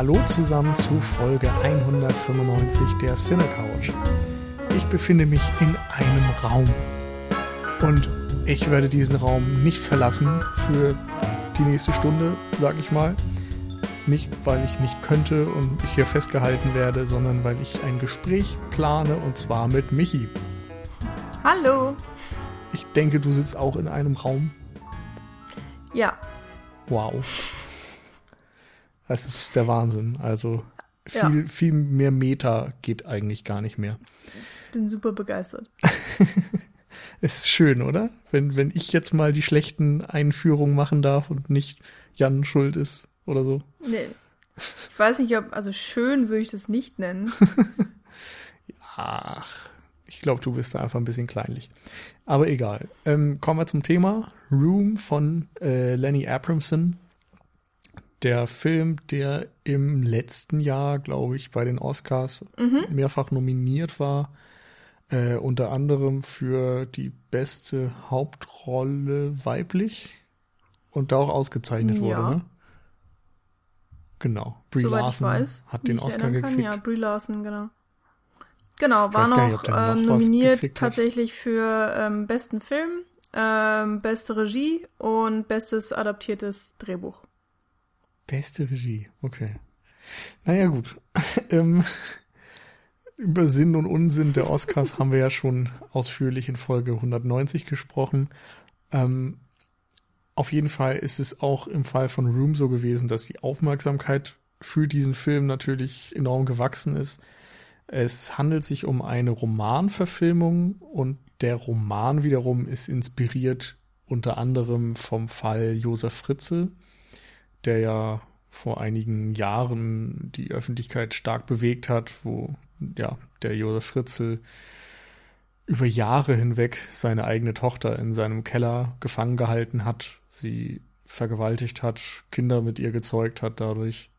Hallo zusammen zu Folge 195 der Cine Couch. Ich befinde mich in einem Raum und ich werde diesen Raum nicht verlassen für die nächste Stunde, sag ich mal. Nicht, weil ich nicht könnte und ich hier festgehalten werde, sondern weil ich ein Gespräch plane und zwar mit Michi. Hallo. Ich denke, du sitzt auch in einem Raum. Ja. Wow. Das ist der Wahnsinn. Also viel, ja. viel mehr Meter geht eigentlich gar nicht mehr. Bin super begeistert. es ist schön, oder? Wenn, wenn ich jetzt mal die schlechten Einführungen machen darf und nicht Jan schuld ist oder so. Nee. Ich weiß nicht, ob, also schön würde ich das nicht nennen. Ach, ich glaube, du bist da einfach ein bisschen kleinlich. Aber egal. Ähm, kommen wir zum Thema. Room von äh, Lenny Abramson der Film, der im letzten Jahr, glaube ich, bei den Oscars mhm. mehrfach nominiert war. Äh, unter anderem für die beste Hauptrolle weiblich und da auch ausgezeichnet ja. wurde, ne? Genau. Brie Soweit Larson weiß, hat den Oscar gekriegt. Ja, Brie Larson, genau. Genau, war noch, nicht, noch ähm, nominiert tatsächlich für ähm, besten Film, ähm, beste Regie und bestes adaptiertes Drehbuch. Beste Regie, okay. Naja, gut. ähm, über Sinn und Unsinn der Oscars haben wir ja schon ausführlich in Folge 190 gesprochen. Ähm, auf jeden Fall ist es auch im Fall von Room so gewesen, dass die Aufmerksamkeit für diesen Film natürlich enorm gewachsen ist. Es handelt sich um eine Romanverfilmung und der Roman wiederum ist inspiriert unter anderem vom Fall Josef Fritzl der ja vor einigen Jahren die Öffentlichkeit stark bewegt hat, wo ja der Josef Fritzl über Jahre hinweg seine eigene Tochter in seinem Keller gefangen gehalten hat, sie vergewaltigt hat, Kinder mit ihr gezeugt hat dadurch.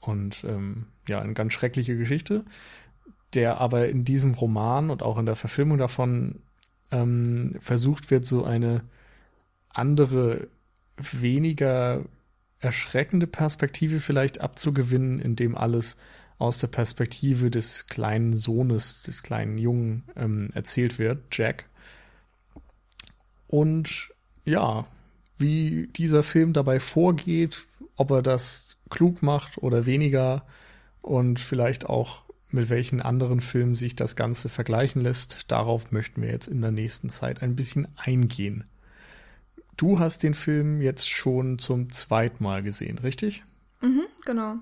Und ähm, ja, eine ganz schreckliche Geschichte, der aber in diesem Roman und auch in der Verfilmung davon ähm, versucht wird, so eine andere, weniger erschreckende Perspektive vielleicht abzugewinnen, indem alles aus der Perspektive des kleinen Sohnes, des kleinen Jungen ähm, erzählt wird, Jack. Und ja, wie dieser Film dabei vorgeht, ob er das klug macht oder weniger und vielleicht auch mit welchen anderen Filmen sich das Ganze vergleichen lässt, darauf möchten wir jetzt in der nächsten Zeit ein bisschen eingehen. Du hast den Film jetzt schon zum zweiten Mal gesehen, richtig? Mhm, genau.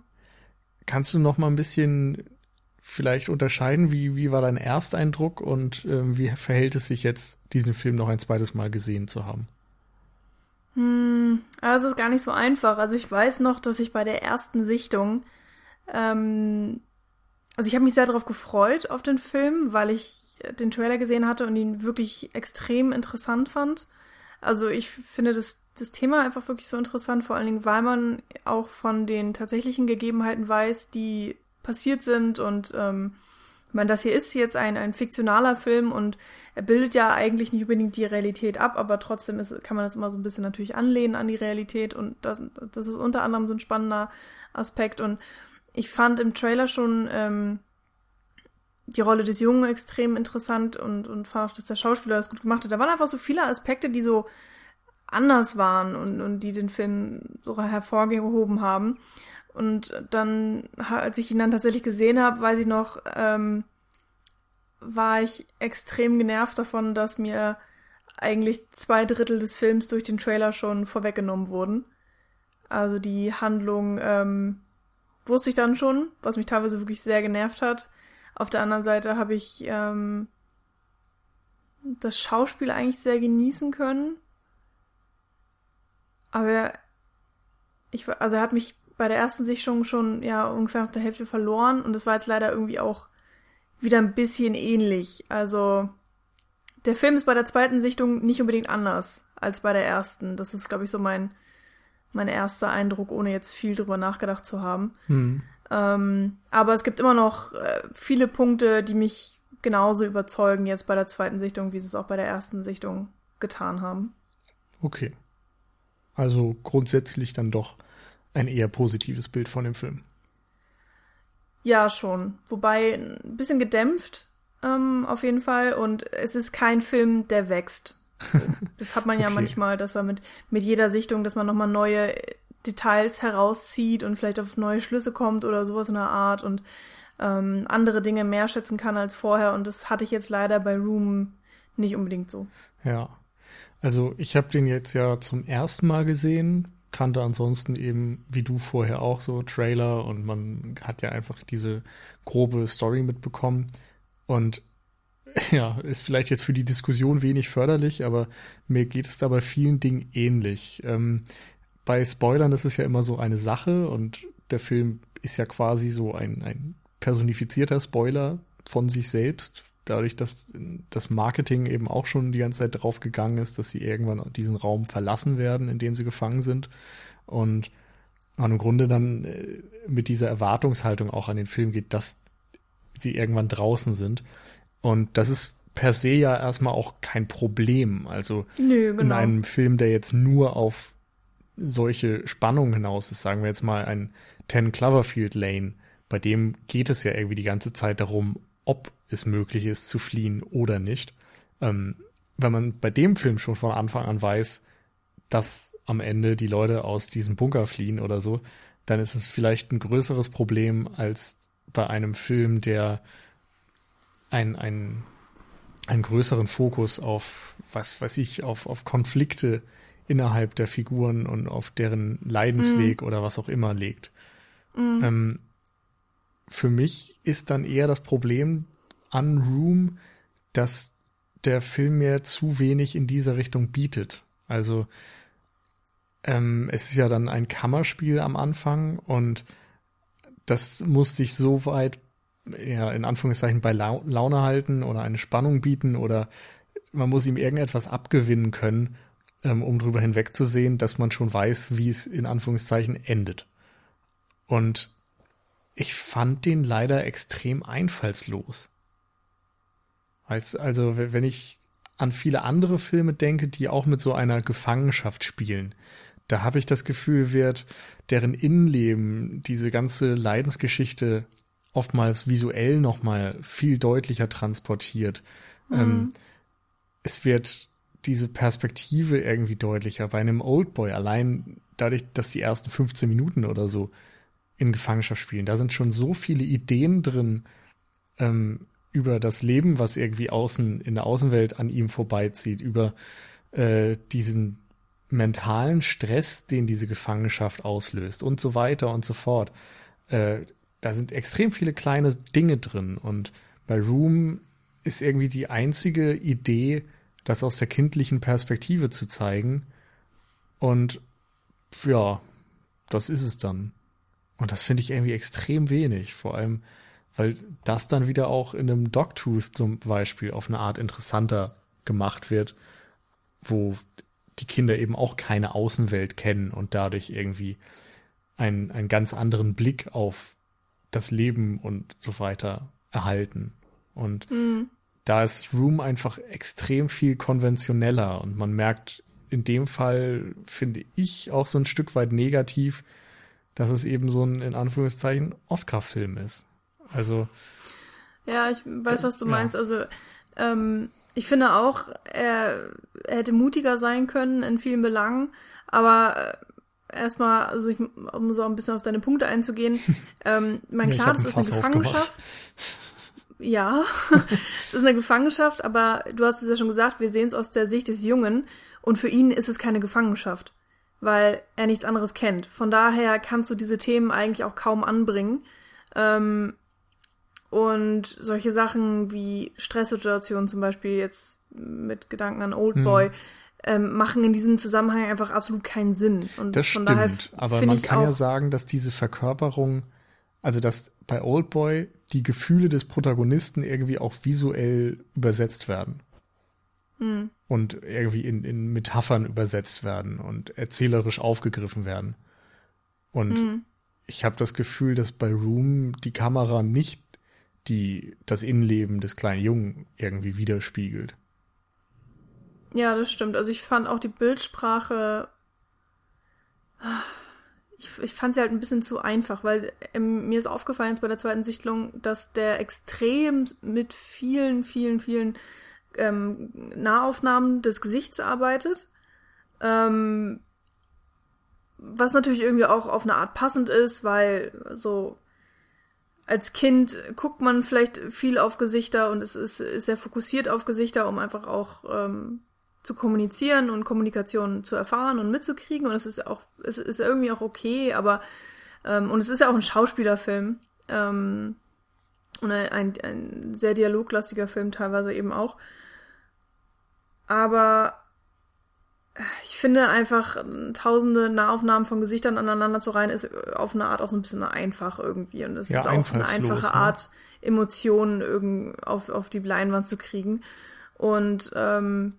Kannst du noch mal ein bisschen vielleicht unterscheiden, wie, wie war dein Ersteindruck und ähm, wie verhält es sich jetzt, diesen Film noch ein zweites Mal gesehen zu haben? Hm, also es ist gar nicht so einfach. Also ich weiß noch, dass ich bei der ersten Sichtung, ähm, also ich habe mich sehr darauf gefreut auf den Film, weil ich den Trailer gesehen hatte und ihn wirklich extrem interessant fand. Also ich finde das, das Thema einfach wirklich so interessant, vor allen Dingen, weil man auch von den tatsächlichen Gegebenheiten weiß, die passiert sind und ähm, ich meine, das hier ist jetzt ein, ein fiktionaler Film und er bildet ja eigentlich nicht unbedingt die Realität ab, aber trotzdem ist, kann man das immer so ein bisschen natürlich anlehnen an die Realität und das, das ist unter anderem so ein spannender Aspekt und ich fand im Trailer schon ähm, die Rolle des Jungen extrem interessant und, und fand auch, dass der Schauspieler das gut gemacht hat. Da waren einfach so viele Aspekte, die so anders waren und, und die den Film so hervorgehoben haben. Und dann, als ich ihn dann tatsächlich gesehen habe, weiß ich noch, ähm, war ich extrem genervt davon, dass mir eigentlich zwei Drittel des Films durch den Trailer schon vorweggenommen wurden. Also die Handlung ähm, wusste ich dann schon, was mich teilweise wirklich sehr genervt hat. Auf der anderen Seite habe ich ähm, das Schauspiel eigentlich sehr genießen können. Aber ich, also er hat mich bei der ersten Sichtung schon ja ungefähr nach der Hälfte verloren und das war jetzt leider irgendwie auch wieder ein bisschen ähnlich. Also der Film ist bei der zweiten Sichtung nicht unbedingt anders als bei der ersten. Das ist, glaube ich, so mein, mein erster Eindruck, ohne jetzt viel drüber nachgedacht zu haben. Hm. Ähm, aber es gibt immer noch äh, viele Punkte, die mich genauso überzeugen jetzt bei der zweiten Sichtung, wie sie es auch bei der ersten Sichtung getan haben. Okay. Also grundsätzlich dann doch ein eher positives Bild von dem Film. Ja, schon. Wobei ein bisschen gedämpft, ähm, auf jeden Fall. Und es ist kein Film, der wächst. Das hat man ja Okay. manchmal, dass er mit, mit jeder Sichtung, dass man nochmal neue Details herauszieht und vielleicht auf neue Schlüsse kommt oder sowas in der Art und ähm, andere Dinge mehr schätzen kann als vorher. Und das hatte ich jetzt leider bei Room nicht unbedingt so. Ja. Also ich habe den jetzt ja zum ersten Mal gesehen, kannte ansonsten eben, wie du vorher auch, so Trailer und man hat ja einfach diese grobe Story mitbekommen. Und ja, ist vielleicht jetzt für die Diskussion wenig förderlich, aber mir geht es da bei vielen Dingen ähnlich. Ähm, bei Spoilern ist es ja immer so eine Sache und der Film ist ja quasi so ein, ein personifizierter Spoiler von sich selbst, dadurch, dass das Marketing eben auch schon die ganze Zeit drauf gegangen ist, dass sie irgendwann diesen Raum verlassen werden, in dem sie gefangen sind. Und man im Grunde dann äh, mit dieser Erwartungshaltung auch an den Film geht, dass sie irgendwann draußen sind. Und das ist per se ja erstmal auch kein Problem. Also Nö, in genau. einem Film, der jetzt nur auf solche Spannungen hinaus ist, sagen wir jetzt mal ein 10 Cloverfield Lane, bei dem geht es ja irgendwie die ganze Zeit darum, ob es möglich ist zu fliehen oder nicht. Ähm, wenn man bei dem Film schon von Anfang an weiß, dass am Ende die Leute aus diesem Bunker fliehen oder so, dann ist es vielleicht ein größeres Problem als bei einem Film, der ein, ein, einen größeren Fokus auf, was weiß ich, auf, auf Konflikte innerhalb der Figuren und auf deren Leidensweg oder was auch immer legt. Ähm, für mich ist dann eher das Problem an Room, dass der Film mir zu wenig in dieser Richtung bietet. Also ähm, es ist ja dann ein Kammerspiel am Anfang und das muss dich so weit, ja, in Anführungszeichen bei Lau Laune halten oder eine Spannung bieten oder man muss ihm irgendetwas abgewinnen können, ähm, um drüber hinwegzusehen, dass man schon weiß, wie es in Anführungszeichen endet. Und ich fand den leider extrem einfallslos. Heißt, also, wenn ich an viele andere Filme denke, die auch mit so einer Gefangenschaft spielen, da habe ich das Gefühl, wird deren Innenleben, diese ganze Leidensgeschichte oftmals visuell nochmal viel deutlicher transportiert. Ähm, es wird diese Perspektive irgendwie deutlicher. Bei einem Oldboy, allein dadurch, dass die ersten 15 Minuten oder so in Gefangenschaft spielen, da sind schon so viele Ideen drin ähm, über das Leben, was irgendwie außen in der Außenwelt an ihm vorbeizieht, über äh, diesen mentalen Stress, den diese Gefangenschaft auslöst und so weiter und so fort. Äh, da sind extrem viele kleine Dinge drin und bei Room ist irgendwie die einzige Idee, das aus der kindlichen Perspektive zu zeigen und ja, das ist es dann. Und das finde ich irgendwie extrem wenig, vor allem, weil das dann wieder auch in einem Dogtooth zum Beispiel auf eine Art interessanter gemacht wird, wo die Kinder eben auch keine Außenwelt kennen und dadurch irgendwie einen, einen ganz anderen Blick auf das Leben und so weiter erhalten. Und da ist Room einfach extrem viel konventioneller und man merkt in dem Fall, finde ich, auch so ein Stück weit negativ, dass es eben so ein, in Anführungszeichen, Oscar-Film ist. Also, Ja, ich weiß, was du Ja. meinst. Also, ähm, ich finde auch, er, er hätte mutiger sein können in vielen Belangen, aber äh, erstmal, also ich, um so ein bisschen auf deine Punkte einzugehen, ähm, mein ich klar, das ist eine. Gefangenschaft. Ja, es ist eine Gefangenschaft, aber du hast es ja schon gesagt, wir sehen es aus der Sicht des Jungen und für ihn ist es keine Gefangenschaft, weil er nichts anderes kennt. Von daher kannst du diese Themen eigentlich auch kaum anbringen. Ähm, und solche Sachen wie Stresssituationen zum Beispiel jetzt mit Gedanken an Oldboy Hm. ähm, machen in diesem Zusammenhang einfach absolut keinen Sinn. Und das von stimmt. daher aber man kann ja sagen, dass diese Verkörperung, also dass bei Oldboy die Gefühle des Protagonisten irgendwie auch visuell übersetzt werden. Hm. Und irgendwie in, in Metaphern übersetzt werden und erzählerisch aufgegriffen werden. Und Hm. ich habe das Gefühl, dass bei Room die Kamera nicht die, das Innenleben des kleinen Jungen irgendwie widerspiegelt. Ja, das stimmt. Also ich fand auch die Bildsprache. Ich, ich fand sie halt ein bisschen zu einfach, weil ähm, mir ist aufgefallen jetzt bei der zweiten Sichtung, dass der extrem mit vielen, vielen, vielen ähm, Nahaufnahmen des Gesichts arbeitet. Ähm, was natürlich irgendwie auch auf eine Art passend ist, weil so als Kind guckt man vielleicht viel auf Gesichter und es ist, ist sehr fokussiert auf Gesichter, um einfach auch ähm, zu kommunizieren und Kommunikation zu erfahren und mitzukriegen. Und es ist auch, es ist irgendwie auch okay, aber ähm, und es ist ja auch ein Schauspielerfilm. Ähm, und ein, ein sehr dialoglastiger Film teilweise eben auch. Aber ich finde einfach, tausende Nahaufnahmen von Gesichtern aneinander zu reihen, ist auf eine Art auch so ein bisschen einfach irgendwie. Und es ja, ist auch eine einfache ne? Art, Emotionen auf, auf die Leinwand zu kriegen. Und ähm,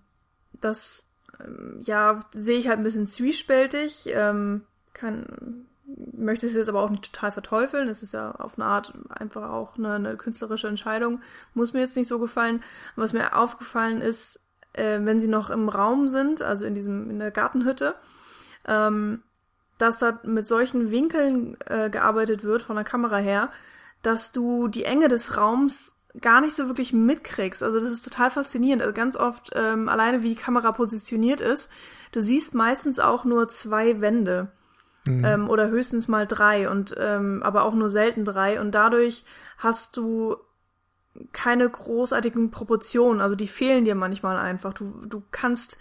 das, ähm, ja, sehe ich halt ein bisschen zwiespältig. Ähm, kann, möchte es jetzt aber auch nicht total verteufeln. Es ist ja auf eine Art einfach auch eine, eine künstlerische Entscheidung. Muss mir jetzt nicht so gefallen. was mir aufgefallen ist, äh, wenn sie noch im Raum sind, also in diesem, in der Gartenhütte, ähm, dass da mit solchen Winkeln äh, gearbeitet wird von der Kamera her, dass du die Enge des Raums gar nicht so wirklich mitkriegst. Also das ist total faszinierend. Also ganz oft ähm, alleine wie die Kamera positioniert ist, du siehst meistens auch nur zwei Wände. Mhm. Ähm, oder höchstens mal drei und ähm, aber auch nur selten drei und dadurch hast du keine großartigen Proportionen, also die fehlen dir manchmal einfach. Du, du kannst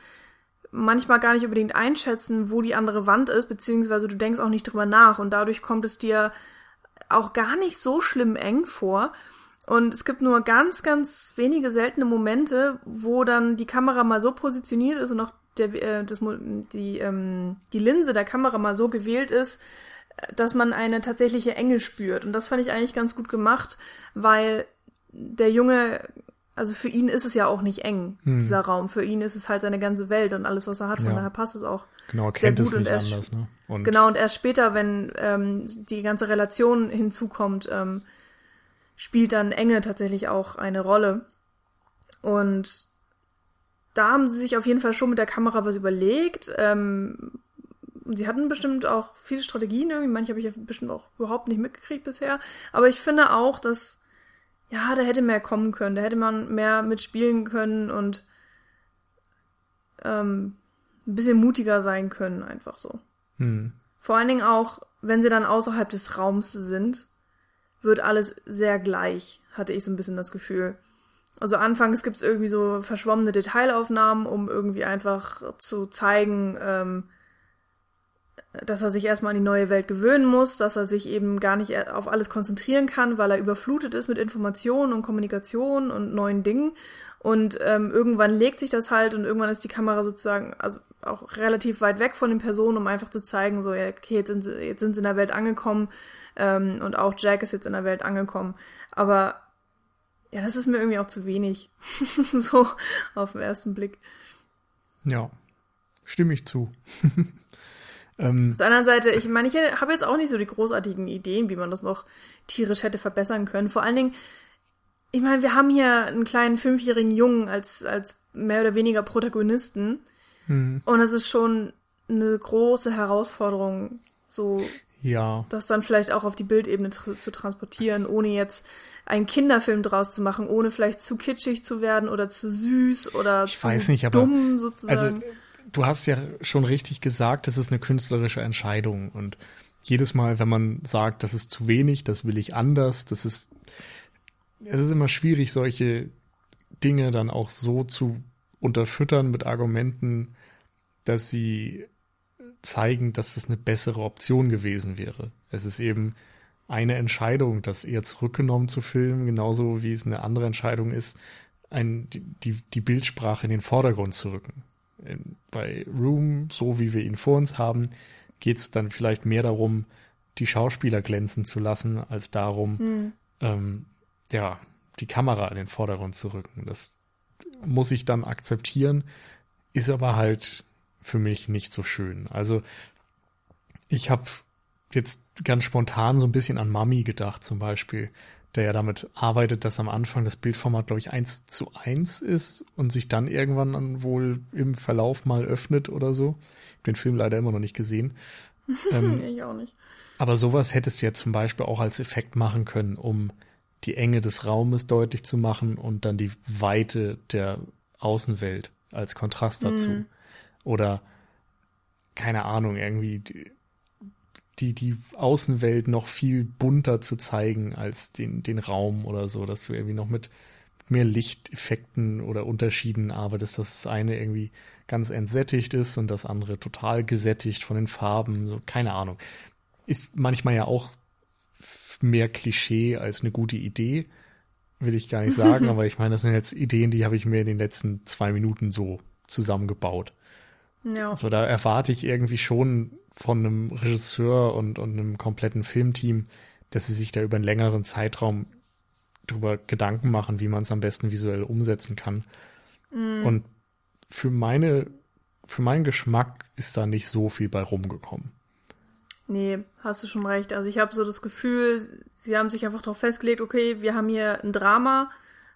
manchmal gar nicht unbedingt einschätzen, wo die andere Wand ist, beziehungsweise du denkst auch nicht drüber nach und dadurch kommt es dir auch gar nicht so schlimm eng vor. Und es gibt nur ganz, ganz wenige seltene Momente, wo dann die Kamera mal so positioniert ist und auch der, äh, das, die, ähm, die Linse der Kamera mal so gewählt ist, dass man eine tatsächliche Enge spürt. Und das fand ich eigentlich ganz gut gemacht, weil der Junge, also für ihn ist es ja auch nicht eng, hm. dieser Raum. Für ihn ist es halt seine ganze Welt und alles, was er hat. Von ja. daher passt es auch genau, sehr gut. und erst, anders, ne? und genau, und erst später, wenn ähm, die ganze Relation hinzukommt, ähm, spielt dann Enge tatsächlich auch eine Rolle. Und da haben sie sich auf jeden Fall schon mit der Kamera was überlegt. Ähm, sie hatten bestimmt auch viele Strategien irgendwie, manche habe ich ja bestimmt auch überhaupt nicht mitgekriegt bisher. Aber ich finde auch, dass ja, da hätte mehr kommen können, da hätte man mehr mitspielen können und ähm, ein bisschen mutiger sein können, einfach so. Hm. Vor allen Dingen auch, wenn sie dann außerhalb des Raums sind, wird alles sehr gleich, hatte ich so ein bisschen das Gefühl. Also anfangs gibt es irgendwie so verschwommene Detailaufnahmen, um irgendwie einfach zu zeigen, ähm, dass er sich erstmal an die neue Welt gewöhnen muss, dass er sich eben gar nicht auf alles konzentrieren kann, weil er überflutet ist mit Informationen und Kommunikation und neuen Dingen. Und ähm, irgendwann legt sich das halt und irgendwann ist die Kamera sozusagen also auch relativ weit weg von den Personen, um einfach zu zeigen, so, ja, okay, jetzt sind sie, jetzt sind sie in der Welt angekommen ähm, und auch Jack ist jetzt in der Welt angekommen. Aber ja, das ist mir irgendwie auch zu wenig. so auf den ersten Blick. Ja, stimme ich zu. Ähm, Auf der anderen Seite, ich meine, ich habe jetzt auch nicht so die großartigen Ideen, wie man das noch tierisch hätte verbessern können. Vor allen Dingen, ich meine, wir haben hier einen kleinen fünfjährigen Jungen als, als mehr oder weniger Protagonisten. Hm. Und es ist schon eine große Herausforderung, so ja. das dann vielleicht auch auf die Bildebene tr zu transportieren, ohne jetzt einen Kinderfilm draus zu machen, ohne vielleicht zu kitschig zu werden oder zu süß oder ich zu weiß nicht, dumm aber, sozusagen. Also du hast ja schon richtig gesagt, das ist eine künstlerische Entscheidung und jedes Mal, wenn man sagt, das ist zu wenig, das will ich anders, das ist, es ist immer schwierig, solche Dinge dann auch so zu unterfüttern mit Argumenten, dass sie zeigen, dass das eine bessere Option gewesen wäre. Es ist eben eine Entscheidung, das eher zurückgenommen zu filmen, genauso wie es eine andere Entscheidung ist, ein, die, die Bildsprache in den Vordergrund zu rücken bei Room, so wie wir ihn vor uns haben, geht es dann vielleicht mehr darum, die Schauspieler glänzen zu lassen, als darum, mhm. ähm, ja, die Kamera in den Vordergrund zu rücken. Das muss ich dann akzeptieren, ist aber halt für mich nicht so schön. Also ich habe jetzt ganz spontan so ein bisschen an Mami gedacht zum Beispiel der ja damit arbeitet, dass am Anfang das Bildformat, glaube ich, eins zu eins ist und sich dann irgendwann dann wohl im Verlauf mal öffnet oder so. Ich habe den Film leider immer noch nicht gesehen. Ähm, ich auch nicht. Aber sowas hättest du ja zum Beispiel auch als Effekt machen können, um die Enge des Raumes deutlich zu machen und dann die Weite der Außenwelt als Kontrast dazu. Mhm. Oder keine Ahnung, irgendwie die, die Außenwelt noch viel bunter zu zeigen als den, den Raum oder so, dass du irgendwie noch mit mehr Lichteffekten oder Unterschieden arbeitest, dass das eine irgendwie ganz entsättigt ist und das andere total gesättigt von den Farben, so keine Ahnung. Ist manchmal ja auch mehr Klischee als eine gute Idee, will ich gar nicht sagen, aber ich meine, das sind jetzt Ideen, die habe ich mir in den letzten zwei Minuten so zusammengebaut. Ja. Also da erwarte ich irgendwie schon von einem Regisseur und, und einem kompletten Filmteam, dass sie sich da über einen längeren Zeitraum drüber Gedanken machen, wie man es am besten visuell umsetzen kann. Mm. Und für meine, für meinen Geschmack ist da nicht so viel bei rumgekommen. Nee, hast du schon recht. Also ich habe so das Gefühl, sie haben sich einfach darauf festgelegt, okay, wir haben hier ein Drama,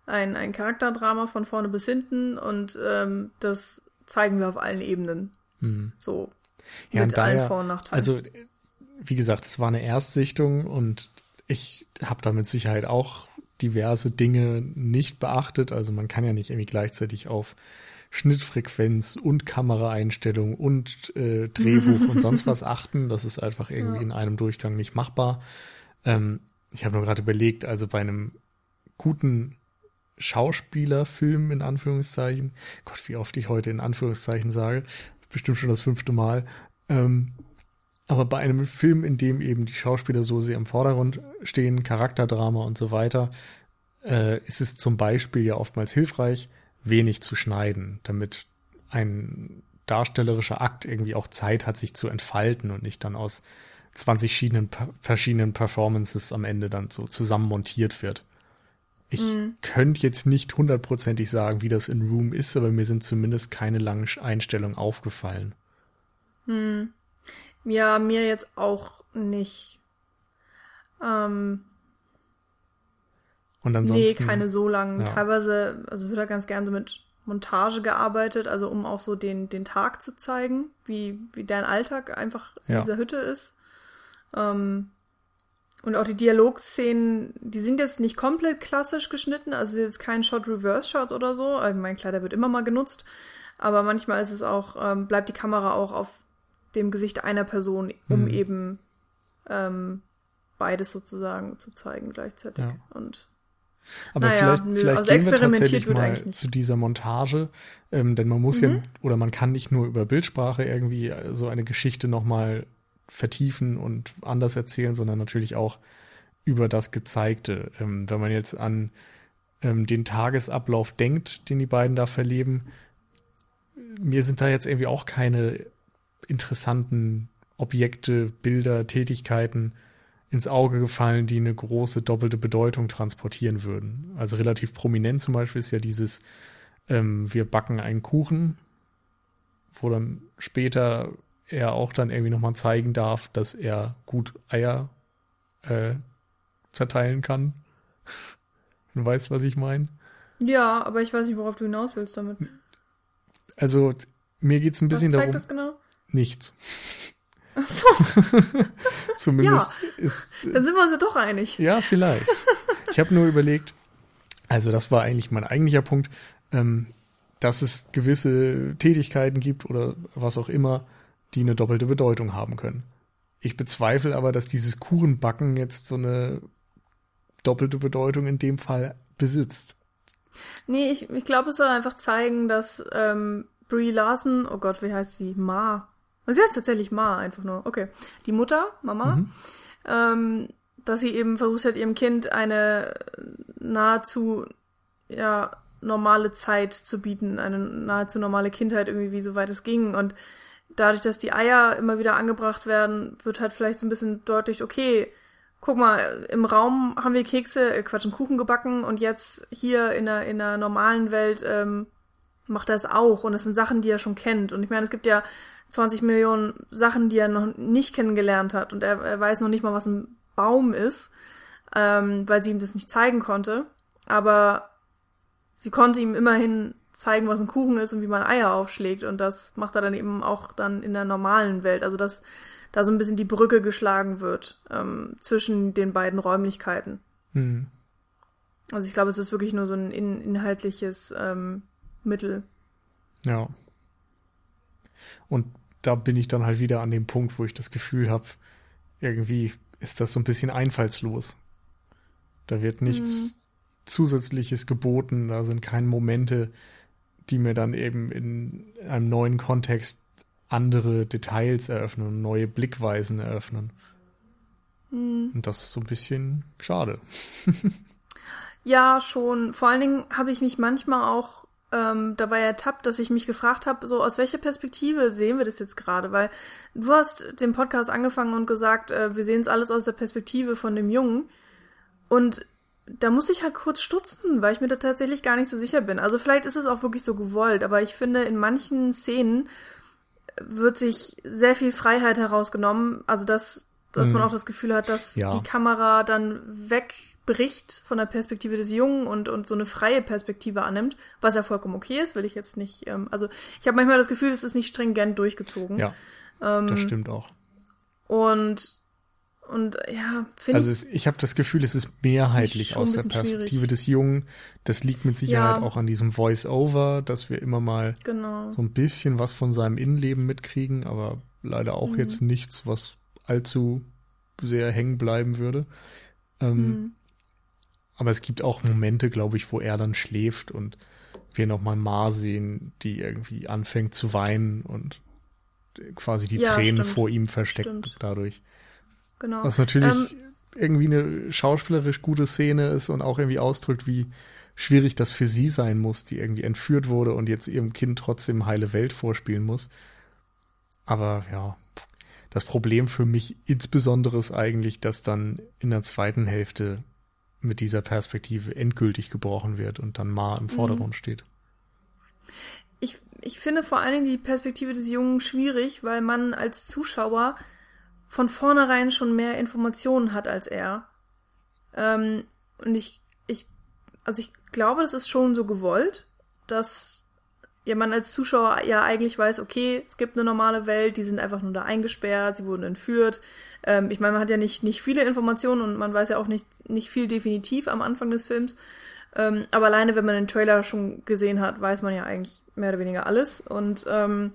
ein, ein Charakterdrama von vorne bis hinten und ähm, das zeigen wir auf allen Ebenen. Mhm. So. Ja, mit daher, allen Vor- und Nachteilen. Also, wie gesagt, es war eine Erstsichtung und ich habe da mit Sicherheit auch diverse Dinge nicht beachtet. Also man kann ja nicht irgendwie gleichzeitig auf Schnittfrequenz und Kameraeinstellung und äh, Drehbuch und sonst was achten. Das ist einfach irgendwie ja. in einem Durchgang nicht machbar. Ähm, ich habe nur gerade überlegt, also bei einem guten Schauspielerfilm in Anführungszeichen, Gott, wie oft ich heute in Anführungszeichen sage, bestimmt schon das fünfte Mal. Ähm, aber bei einem Film, in dem eben die Schauspieler so sehr im Vordergrund stehen, Charakterdrama und so weiter, äh, ist es zum Beispiel ja oftmals hilfreich, wenig zu schneiden, damit ein darstellerischer Akt irgendwie auch Zeit hat, sich zu entfalten und nicht dann aus 20 verschiedenen, verschiedenen Performances am Ende dann so zusammen montiert wird. Ich mhm. könnte jetzt nicht hundertprozentig sagen, wie das in Room ist, aber mir sind zumindest keine langen Einstellungen aufgefallen. Mhm. Ja, mir jetzt auch nicht. Ähm, und ansonsten. Nee, keine so langen. Ja. Teilweise, also wird da ganz gerne so mit Montage gearbeitet, also um auch so den, den Tag zu zeigen, wie, wie dein Alltag einfach in ja. dieser Hütte ist. Ähm, und auch die Dialogszenen, die sind jetzt nicht komplett klassisch geschnitten, also jetzt kein Shot-Reverse-Shot oder so. Ich meine, klar, der wird immer mal genutzt, aber manchmal ist es auch, ähm, bleibt die Kamera auch auf dem Gesicht einer Person, um mhm. eben ähm, beides sozusagen zu zeigen gleichzeitig. Ja. Und aber naja, vielleicht, vielleicht also gehen wir tatsächlich mal zu dieser Montage, ähm, denn man muss mhm. ja oder man kann nicht nur über Bildsprache irgendwie äh, so eine Geschichte nochmal vertiefen und anders erzählen, sondern natürlich auch über das Gezeigte. Ähm, wenn man jetzt an ähm, den Tagesablauf denkt, den die beiden da verleben, mir sind da jetzt irgendwie auch keine interessanten Objekte, Bilder, Tätigkeiten ins Auge gefallen, die eine große doppelte Bedeutung transportieren würden. Also relativ prominent zum Beispiel ist ja dieses, ähm, wir backen einen Kuchen, wo dann später er auch dann irgendwie nochmal zeigen darf, dass er gut Eier äh, zerteilen kann. du weißt, was ich meine? Ja, aber ich weiß nicht, worauf du hinaus willst damit. Also, mir geht es ein bisschen was zeigt darum. Das genau? Nichts. Ach so. Zumindest ja, ist. Dann sind wir uns ja doch einig. Ja, vielleicht. Ich habe nur überlegt, also das war eigentlich mein eigentlicher Punkt, ähm, dass es gewisse Tätigkeiten gibt oder was auch immer, die eine doppelte Bedeutung haben können. Ich bezweifle aber, dass dieses Kuchenbacken jetzt so eine doppelte Bedeutung in dem Fall besitzt. Nee, ich, ich glaube, es soll einfach zeigen, dass ähm, Brie Larson, oh Gott, wie heißt sie? Ma. Sie heißt tatsächlich Ma, einfach nur. Okay. Die Mutter, Mama, mhm. ähm, dass sie eben versucht hat, ihrem Kind eine nahezu, ja, normale Zeit zu bieten, eine nahezu normale Kindheit irgendwie, wie soweit es ging. Und dadurch, dass die Eier immer wieder angebracht werden, wird halt vielleicht so ein bisschen deutlich, okay, guck mal, im Raum haben wir Kekse, äh, Quatsch, einen Kuchen gebacken und jetzt hier in der, in der normalen Welt ähm, macht er es auch. Und es sind Sachen, die er schon kennt. Und ich meine, es gibt ja 20 Millionen Sachen, die er noch nicht kennengelernt hat. Und er, er weiß noch nicht mal, was ein Baum ist, ähm, weil sie ihm das nicht zeigen konnte. Aber sie konnte ihm immerhin zeigen, was ein Kuchen ist und wie man Eier aufschlägt. Und das macht er dann eben auch dann in der normalen Welt. Also das, da so ein bisschen die Brücke geschlagen wird ähm, zwischen den beiden Räumlichkeiten. Hm. Also ich glaube, es ist wirklich nur so ein in, inhaltliches ähm, Mittel. Ja. Und da bin ich dann halt wieder an dem Punkt, wo ich das Gefühl habe, irgendwie ist das so ein bisschen einfallslos. Da wird nichts Mhm. Zusätzliches geboten, da sind keine Momente, die mir dann eben in einem neuen Kontext andere Details eröffnen und neue Blickweisen eröffnen. Mhm. Und das ist so ein bisschen schade. Ja, schon. Vor allen Dingen habe ich mich manchmal auch ähm, dabei ertappt, dass ich mich gefragt habe, so aus welcher Perspektive sehen wir das jetzt gerade? Weil du hast den Podcast angefangen und gesagt, äh, wir sehen es alles aus der Perspektive von dem Jungen. Und da muss ich halt kurz stutzen, weil ich mir da tatsächlich gar nicht so sicher bin. Also vielleicht ist es auch wirklich so gewollt, aber ich finde, in manchen Szenen wird sich sehr viel Freiheit herausgenommen. Also dass, dass man Mhm. auch das Gefühl hat, dass Ja. die Kamera dann wegbricht von der Perspektive des Jungen und, und so eine freie Perspektive annimmt, was ja vollkommen okay ist, will ich jetzt nicht. Ähm, also ich habe manchmal das Gefühl, es ist nicht stringent durchgezogen. Ja, ähm, das stimmt auch. Und und ja, finde Also ich. es, ich habe das Gefühl, es ist mehrheitlich aus der Perspektive schwierig. des Jungen. Das liegt mit Sicherheit Ja. auch an diesem Voice-Over, dass wir immer mal Genau. so ein bisschen was von seinem Innenleben mitkriegen, aber leider auch Mhm. jetzt nichts, was allzu sehr hängen bleiben würde. Ähm, Mhm. Aber es gibt auch Momente, glaube ich, wo er dann schläft und wir nochmal Ma sehen, die irgendwie anfängt zu weinen und quasi die Ja, Tränen stimmt. vor ihm versteckt Stimmt. dadurch. Genau. Was natürlich Ähm, irgendwie eine schauspielerisch gute Szene ist und auch irgendwie ausdrückt, wie schwierig das für sie sein muss, die irgendwie entführt wurde und jetzt ihrem Kind trotzdem heile Welt vorspielen muss. Aber ja, das Problem für mich insbesondere ist eigentlich, dass dann in der zweiten Hälfte mit dieser Perspektive endgültig gebrochen wird und dann Ma im Vordergrund steht. ich, ich finde vor allen Dingen die Perspektive des Jungen schwierig, weil man als Zuschauer von vornherein schon mehr Informationen hat als er. Ähm, und ich, ich, also ich glaube, das ist schon so gewollt, dass ja man als Zuschauer ja eigentlich weiß, okay, es gibt eine normale Welt, die sind einfach nur da eingesperrt, sie wurden entführt. Ähm, ich meine, man hat ja nicht, nicht viele Informationen und man weiß ja auch nicht, nicht viel definitiv am Anfang des Films. Ähm, aber alleine, wenn man den Trailer schon gesehen hat, weiß man ja eigentlich mehr oder weniger alles. Und, ähm,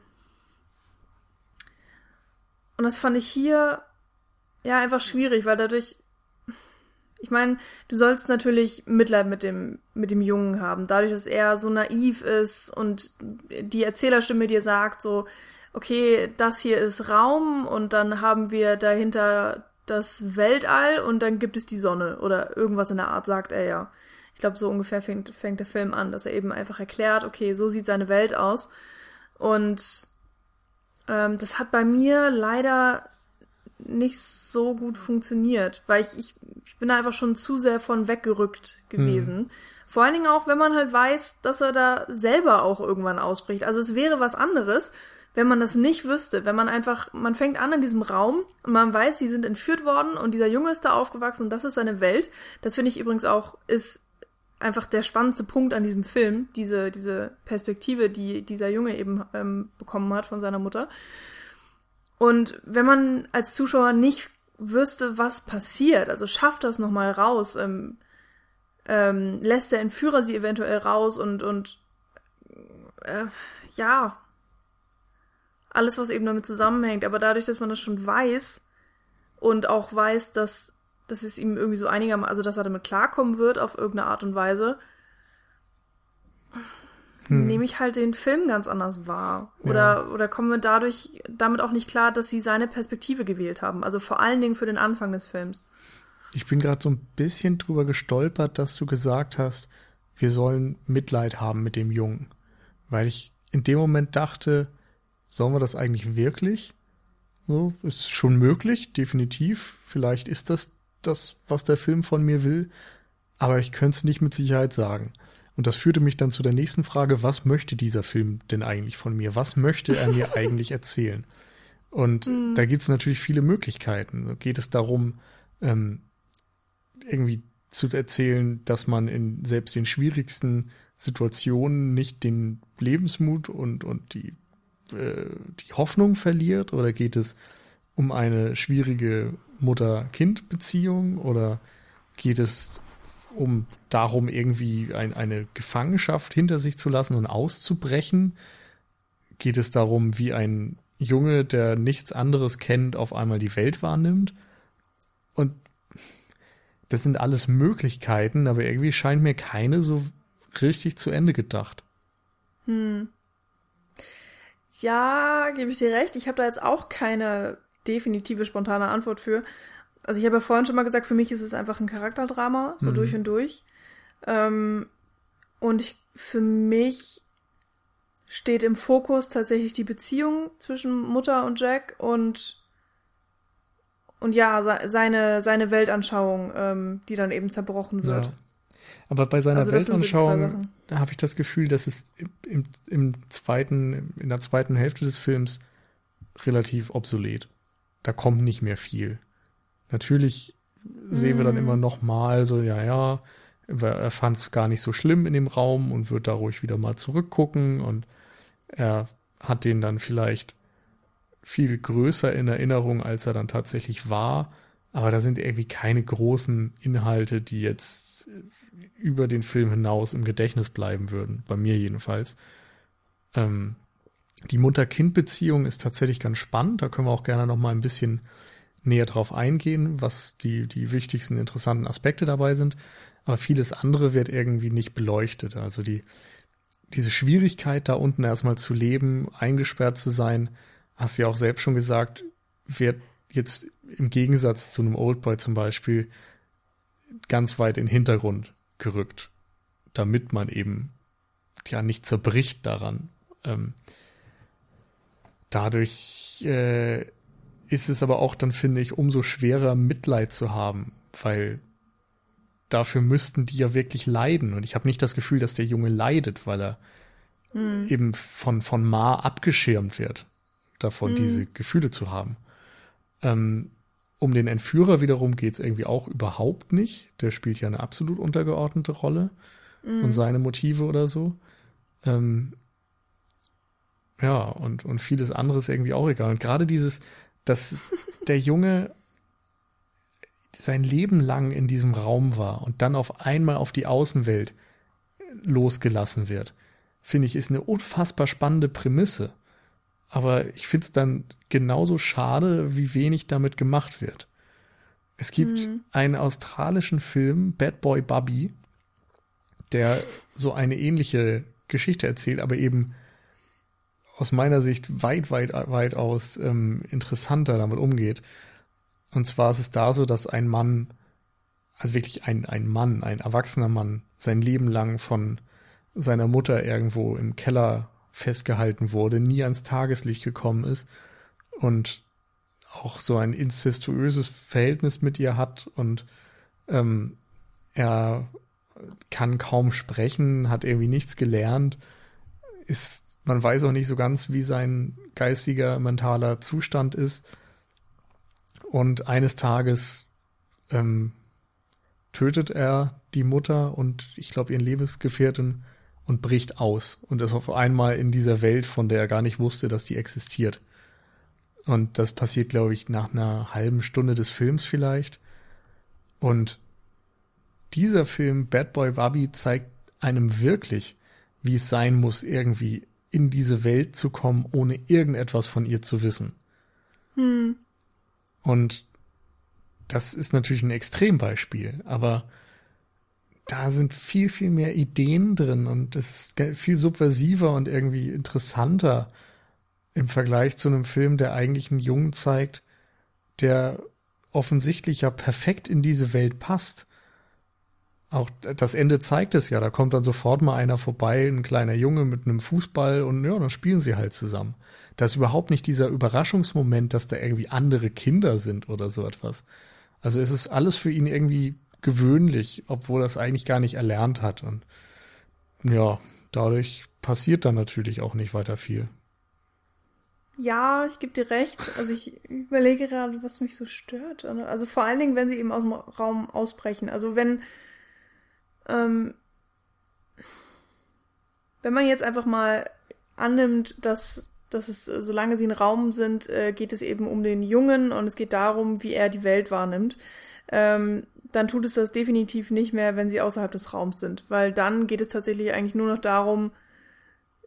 und das fand ich hier ja einfach schwierig, weil dadurch, ich meine, du sollst natürlich Mitleid mit dem, mit dem Jungen haben, dadurch, dass er so naiv ist und die Erzählerstimme dir sagt so, okay, das hier ist Raum und dann haben wir dahinter das Weltall und dann gibt es die Sonne oder irgendwas in der Art, sagt er ja. Ich glaube, so ungefähr fängt, fängt der Film an, dass er eben einfach erklärt, okay, so sieht seine Welt aus. Und ähm, das hat bei mir leider nicht so gut funktioniert, weil ich, ich, ich bin da einfach schon zu sehr von weggerückt gewesen. Vor allen Dingen auch, wenn man halt weiß, dass er da selber auch irgendwann ausbricht. Also es wäre was anderes, wenn man das nicht wüsste, wenn man einfach, man fängt an in diesem Raum und man weiß, sie sind entführt worden und dieser Junge ist da aufgewachsen und das ist seine Welt. Das finde ich übrigens auch, ist einfach der spannendste Punkt an diesem Film, diese, diese Perspektive, die dieser Junge eben ähm, bekommen hat von seiner Mutter. Und wenn man als Zuschauer nicht wüsste, was passiert, also schafft das nochmal raus, ähm, ähm, lässt der Entführer sie eventuell raus und, und äh, ja, alles, was eben damit zusammenhängt. Aber dadurch, dass man das schon weiß und auch weiß, dass, dass es ihm irgendwie so einigermaßen, also dass er damit klarkommen wird auf irgendeine Art und Weise, Hm. nehme ich halt den Film ganz anders wahr. Ja. Oder, oder kommen wir dadurch damit auch nicht klar, dass sie seine Perspektive gewählt haben. Also vor allen Dingen für den Anfang des Films. Ich bin gerade so ein bisschen drüber gestolpert, dass du gesagt hast, wir sollen Mitleid haben mit dem Jungen. Weil ich in dem Moment dachte, sollen wir das eigentlich wirklich? So, ist schon möglich, definitiv. Vielleicht ist das das, was der Film von mir will. Aber ich könnte es nicht mit Sicherheit sagen. Und das führte mich dann zu der nächsten Frage, was möchte dieser Film denn eigentlich von mir? Was möchte er mir eigentlich erzählen? Und da gibt es natürlich viele Möglichkeiten. Geht es darum, ähm, irgendwie zu erzählen, dass man in selbst den schwierigsten Situationen nicht den Lebensmut und, und die, äh, die Hoffnung verliert? Oder geht es um eine schwierige Mutter-Kind-Beziehung oder geht es um darum, irgendwie ein, eine Gefangenschaft hinter sich zu lassen und auszubrechen? Geht es darum, wie ein Junge, der nichts anderes kennt, auf einmal die Welt wahrnimmt? Und das sind alles Möglichkeiten, aber irgendwie scheint mir keine so richtig zu Ende gedacht. Hm. Ja, gebe ich dir recht. Ich habe da jetzt auch keine definitive spontane Antwort für. Also ich habe ja vorhin schon mal gesagt, für mich ist es einfach ein Charakterdrama, so mhm. durch und durch. Ähm, und ich, für mich steht im Fokus tatsächlich die Beziehung zwischen Mutter und Jack und und ja, seine, seine Weltanschauung, ähm, die dann eben zerbrochen wird. Ja. Aber bei seiner also Weltanschauung da habe ich das Gefühl, dass es im, im, zweiten, in der zweiten Hälfte des Films relativ obsolet. Da kommt nicht mehr viel. Natürlich mhm. sehen wir dann immer noch mal so, ja, ja, er fand es gar nicht so schlimm in dem Raum und wird da ruhig wieder mal zurückgucken und er hat den dann vielleicht viel größer in Erinnerung, als er dann tatsächlich war. Aber da sind irgendwie keine großen Inhalte, die jetzt über den Film hinaus im Gedächtnis bleiben würden. Bei mir jedenfalls. Ähm, die Mutter-Kind-Beziehung ist tatsächlich ganz spannend. Da können wir auch gerne noch mal ein bisschen näher drauf eingehen, was die, die wichtigsten interessanten Aspekte dabei sind. Aber vieles andere wird irgendwie nicht beleuchtet. Also die, diese Schwierigkeit, da unten erstmal zu leben, eingesperrt zu sein, hast du ja auch selbst schon gesagt, wird jetzt im Gegensatz zu einem Oldboy zum Beispiel ganz weit in den Hintergrund gerückt, damit man eben ja nicht zerbricht daran. Ähm, dadurch äh, ist es aber auch dann, finde ich, umso schwerer Mitleid zu haben, weil dafür müssten die ja wirklich leiden. Und ich habe nicht das Gefühl, dass der Junge leidet, weil er mhm. eben von, von Ma abgeschirmt wird, davon mhm. diese Gefühle zu haben. Ähm, um den Entführer wiederum geht es irgendwie auch überhaupt nicht. Der spielt ja eine absolut untergeordnete Rolle mhm. und seine Motive oder so. Ähm, ja, und, und vieles anderes irgendwie auch egal. Und gerade dieses, dass der Junge sein Leben lang in diesem Raum war und dann auf einmal auf die Außenwelt losgelassen wird, finde ich, ist eine unfassbar spannende Prämisse. Aber ich finde es dann genauso schade, wie wenig damit gemacht wird. Es gibt mhm. einen australischen Film, Bad Boy Bubby, der so eine ähnliche Geschichte erzählt, aber eben aus meiner Sicht weit, weit, weitaus ähm, interessanter damit umgeht. Und zwar ist es da so, dass ein Mann, also wirklich ein, ein Mann, ein erwachsener Mann, sein Leben lang von seiner Mutter irgendwo im Keller festgehalten wurde, nie ans Tageslicht gekommen ist und auch so ein incestuöses Verhältnis mit ihr hat und ähm, er kann kaum sprechen, hat irgendwie nichts gelernt, ist man weiß auch nicht so ganz, wie sein geistiger, mentaler Zustand ist. Und eines Tages ähm, tötet er die Mutter und ich glaube ihren Lebensgefährten und bricht aus und ist auf einmal in dieser Welt, von der er gar nicht wusste, dass die existiert. Und das passiert, glaube ich, nach einer halben Stunde des Films vielleicht. Und dieser Film Bad Boy Bobby zeigt einem wirklich, wie es sein muss, irgendwie in diese Welt zu kommen, ohne irgendetwas von ihr zu wissen. Hm. Und das ist natürlich ein Extrembeispiel, aber da sind viel, viel mehr Ideen drin und es ist viel subversiver und irgendwie interessanter im Vergleich zu einem Film, der eigentlich einen Jungen zeigt, der offensichtlich ja perfekt in diese Welt passt auch das Ende zeigt es ja. Da kommt dann sofort mal einer vorbei, ein kleiner Junge mit einem Fußball und ja, dann spielen sie halt zusammen. Da ist überhaupt nicht dieser Überraschungsmoment, dass da irgendwie andere Kinder sind oder so etwas. Also es ist alles für ihn irgendwie gewöhnlich, obwohl er es eigentlich gar nicht erlernt hat. Und ja, dadurch passiert dann natürlich auch nicht weiter viel. Ja, ich gebe dir recht. Also ich überlege gerade, was mich so stört. Also vor allen Dingen, wenn sie eben aus dem Raum ausbrechen. Also wenn ähm, wenn man jetzt einfach mal annimmt, dass, dass es, äh, solange sie in Raum sind, äh, geht es eben um den Jungen und es geht darum, wie er die Welt wahrnimmt. Ähm, dann tut es das definitiv nicht mehr, wenn sie außerhalb des Raums sind, weil dann geht es tatsächlich eigentlich nur noch darum,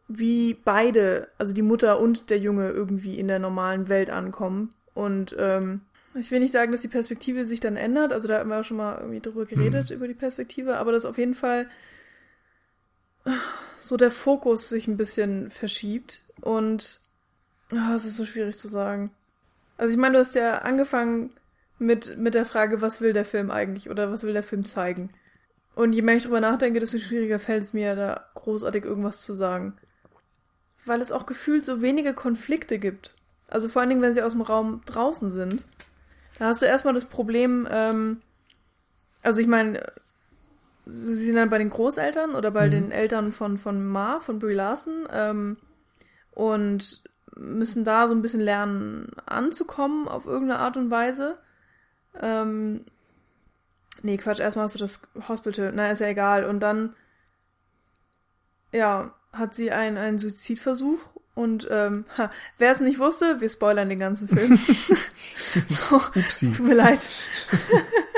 wie beide, also die Mutter und der Junge irgendwie in der normalen Welt ankommen. Und ähm, ich will nicht sagen, dass die Perspektive sich dann ändert, also da haben wir auch schon mal irgendwie drüber geredet, mhm. über die Perspektive, aber dass auf jeden Fall so der Fokus sich ein bisschen verschiebt und oh, es ist so schwierig zu sagen. Also ich meine, du hast ja angefangen mit, mit der Frage, was will der Film eigentlich oder was will der Film zeigen? Und je mehr ich drüber nachdenke, desto schwieriger fällt es mir, da großartig irgendwas zu sagen. Weil es auch gefühlt so wenige Konflikte gibt. Also vor allen Dingen, wenn sie aus dem Raum draußen sind. Da hast du erstmal das Problem, ähm, also ich meine, sie sind dann bei den Großeltern oder bei mhm. den Eltern von, von Ma, von Brie Larson, ähm, und müssen da so ein bisschen lernen anzukommen auf irgendeine Art und Weise. Ähm, nee, Quatsch, erstmal hast du das Hospital, na, ist ja egal. Und dann, ja, hat sie einen, einen Suizidversuch und ähm, wer es nicht wusste, wir spoilern den ganzen Film. oh, tut mir leid.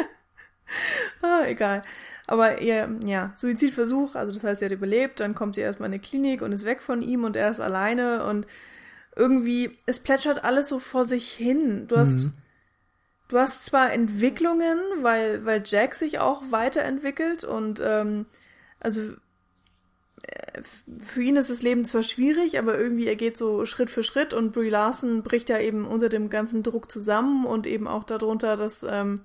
ah, egal. Aber ihr, ja, Suizidversuch, also das heißt, sie hat überlebt, dann kommt sie erstmal in eine Klinik und ist weg von ihm und er ist alleine und irgendwie, es plätschert alles so vor sich hin. Du hast, mhm. du hast zwar Entwicklungen, weil, weil Jack sich auch weiterentwickelt und ähm, also für ihn ist das Leben zwar schwierig, aber irgendwie er geht so Schritt für Schritt und Brie Larson bricht ja eben unter dem ganzen Druck zusammen und eben auch darunter, dass ähm,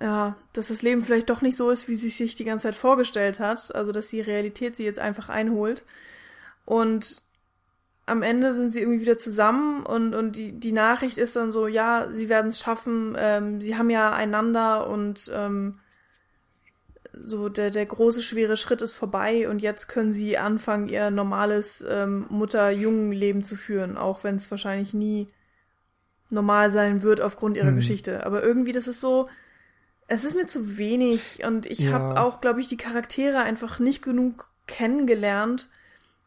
ja, dass das Leben vielleicht doch nicht so ist, wie sie sich die ganze Zeit vorgestellt hat. Also, dass die Realität sie jetzt einfach einholt. Und am Ende sind sie irgendwie wieder zusammen und, und die, die Nachricht ist dann so, ja, sie werden es schaffen, ähm, sie haben ja einander und ähm, so der, der große, schwere Schritt ist vorbei und jetzt können sie anfangen, ihr normales ähm, Mutter-Jungen-Leben zu führen, auch wenn es wahrscheinlich nie normal sein wird aufgrund ihrer hm. Geschichte. Aber irgendwie, das ist so, es ist mir zu wenig und ich ja. habe auch, glaube ich, die Charaktere einfach nicht genug kennengelernt,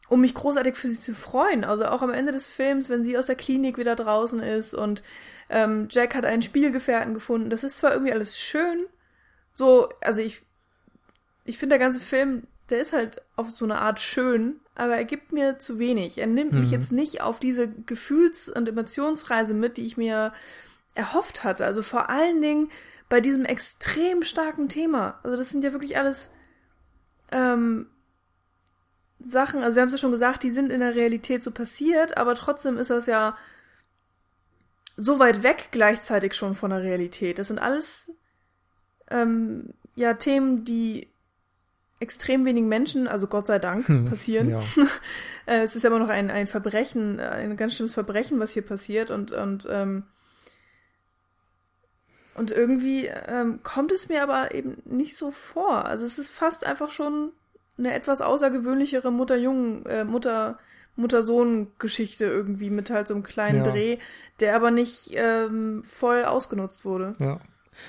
um mich großartig für sie zu freuen. Also auch am Ende des Films, wenn sie aus der Klinik wieder draußen ist und ähm, Jack hat einen Spielgefährten gefunden. Das ist zwar irgendwie alles schön, so, also ich, ich finde der ganze Film, der ist halt auf so eine Art schön, aber er gibt mir zu wenig. Er nimmt mhm. mich jetzt nicht auf diese Gefühls- und Emotionsreise mit, die ich mir erhofft hatte. Also vor allen Dingen bei diesem extrem starken Thema. Also das sind ja wirklich alles ähm, Sachen, also wir haben es ja schon gesagt, die sind in der Realität so passiert, aber trotzdem ist das ja so weit weg gleichzeitig schon von der Realität. Das sind alles ähm, ja Themen, die extrem wenigen Menschen, also Gott sei Dank, hm, passieren. Ja. Äh, es ist immer noch ein, ein Verbrechen, ein ganz schlimmes Verbrechen, was hier passiert und, und ähm, und irgendwie ähm, kommt es mir aber eben nicht so vor. Also es ist fast einfach schon eine etwas außergewöhnlichere Mutter-Jungen, äh, Mutter, Mutter-Sohn-Geschichte irgendwie mit halt so einem kleinen ja. Dreh, der aber nicht ähm, voll ausgenutzt wurde. Ja.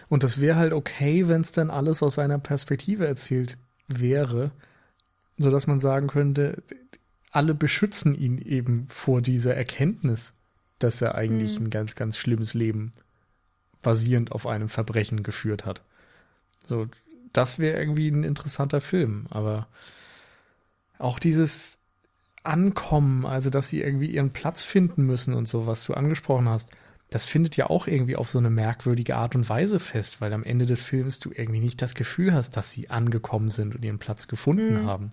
Und das wäre halt okay, wenn es dann alles aus seiner Perspektive erzählt wäre, so dass man sagen könnte, alle beschützen ihn eben vor dieser Erkenntnis, dass er eigentlich mhm. ein ganz, ganz schlimmes Leben basierend auf einem Verbrechen geführt hat. So, das wäre irgendwie ein interessanter Film, aber auch dieses Ankommen, also dass sie irgendwie ihren Platz finden müssen und so, was du angesprochen hast, das findet ja auch irgendwie auf so eine merkwürdige Art und Weise fest, weil am Ende des Films du irgendwie nicht das Gefühl hast, dass sie angekommen sind und ihren Platz gefunden mhm. haben.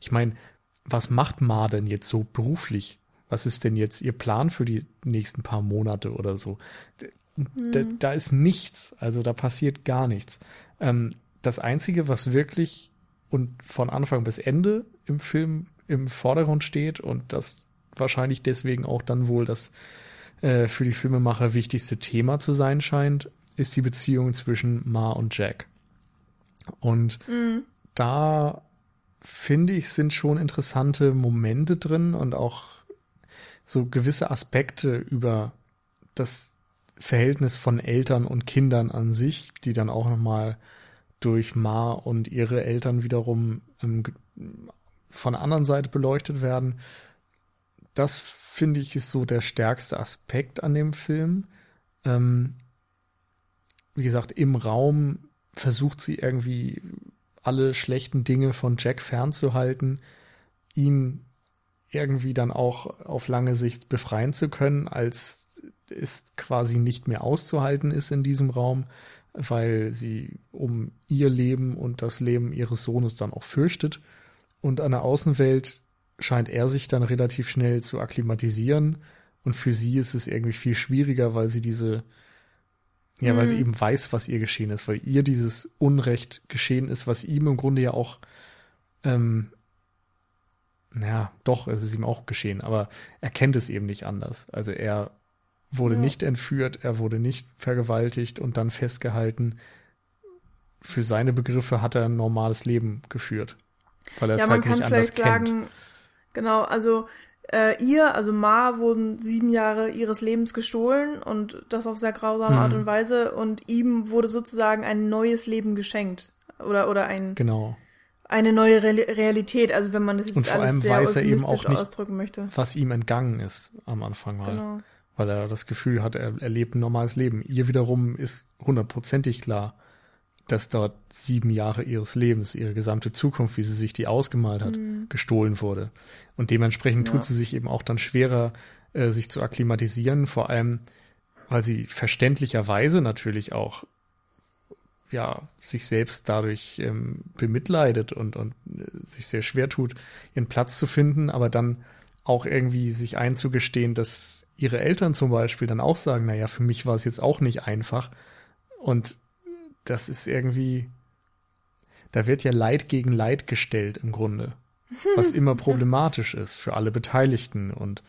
Ich meine, was macht Ma denn jetzt so beruflich? Was ist denn jetzt ihr Plan für die nächsten paar Monate oder so? Da, mhm. da, ist nichts, also da passiert gar nichts. Ähm, das Einzige, was wirklich und von Anfang bis Ende im Film im Vordergrund steht und das wahrscheinlich deswegen auch dann wohl das äh, für die Filmemacher wichtigste Thema zu sein scheint, ist die Beziehung zwischen Ma und Jack. Und mhm. da finde ich, sind schon interessante Momente drin und auch so gewisse Aspekte über das Verhältnis von Eltern und Kindern an sich, die dann auch nochmal durch Ma und ihre Eltern wiederum ähm, von der anderen Seite beleuchtet werden. Das finde ich ist so der stärkste Aspekt an dem Film. Ähm, wie gesagt, im Raum versucht sie irgendwie alle schlechten Dinge von Jack fernzuhalten, ihn irgendwie dann auch auf lange Sicht befreien zu können, als es quasi nicht mehr auszuhalten ist in diesem Raum, weil sie um ihr Leben und das Leben ihres Sohnes dann auch fürchtet. Und an der Außenwelt scheint er sich dann relativ schnell zu akklimatisieren. Und für sie ist es irgendwie viel schwieriger, weil sie diese, ja, mhm. weil sie mhm. eben weiß, was ihr geschehen ist, weil ihr dieses Unrecht geschehen ist, was ihm im Grunde ja auch, ähm, ja, doch, es ist ihm auch geschehen, aber er kennt es eben nicht anders. Also er wurde ja. nicht entführt, er wurde nicht vergewaltigt und dann festgehalten. Für seine Begriffe hat er ein normales Leben geführt. Weil er ja, es halt nicht anders sagen, kennt. Genau, also äh, ihr, also Ma, wurden sieben Jahre ihres Lebens gestohlen und das auf sehr grausame hm. Art und Weise und ihm wurde sozusagen ein neues Leben geschenkt. Oder, oder ein. Genau. Eine neue Re Realität, also wenn man das jetzt und vor allem weiß er eben auch nicht, was ihm entgangen ist am Anfang mal. Genau. Weil er das Gefühl hat, er, er lebt ein normales Leben. Ihr wiederum ist hundertprozentig klar, dass dort sieben Jahre ihres Lebens, ihre gesamte Zukunft, wie sie sich die ausgemalt hat, mhm. gestohlen wurde. Und dementsprechend ja. tut sie sich eben auch dann schwerer, äh, sich zu akklimatisieren, vor allem, weil sie verständlicherweise natürlich auch ja, sich selbst dadurch ähm, bemitleidet und, und äh, sich sehr schwer tut, ihren Platz zu finden, aber dann auch irgendwie sich einzugestehen, dass ihre Eltern zum Beispiel dann auch sagen, naja, für mich war es jetzt auch nicht einfach. Und das ist irgendwie, da wird ja Leid gegen Leid gestellt im Grunde, was immer problematisch ist für alle Beteiligten und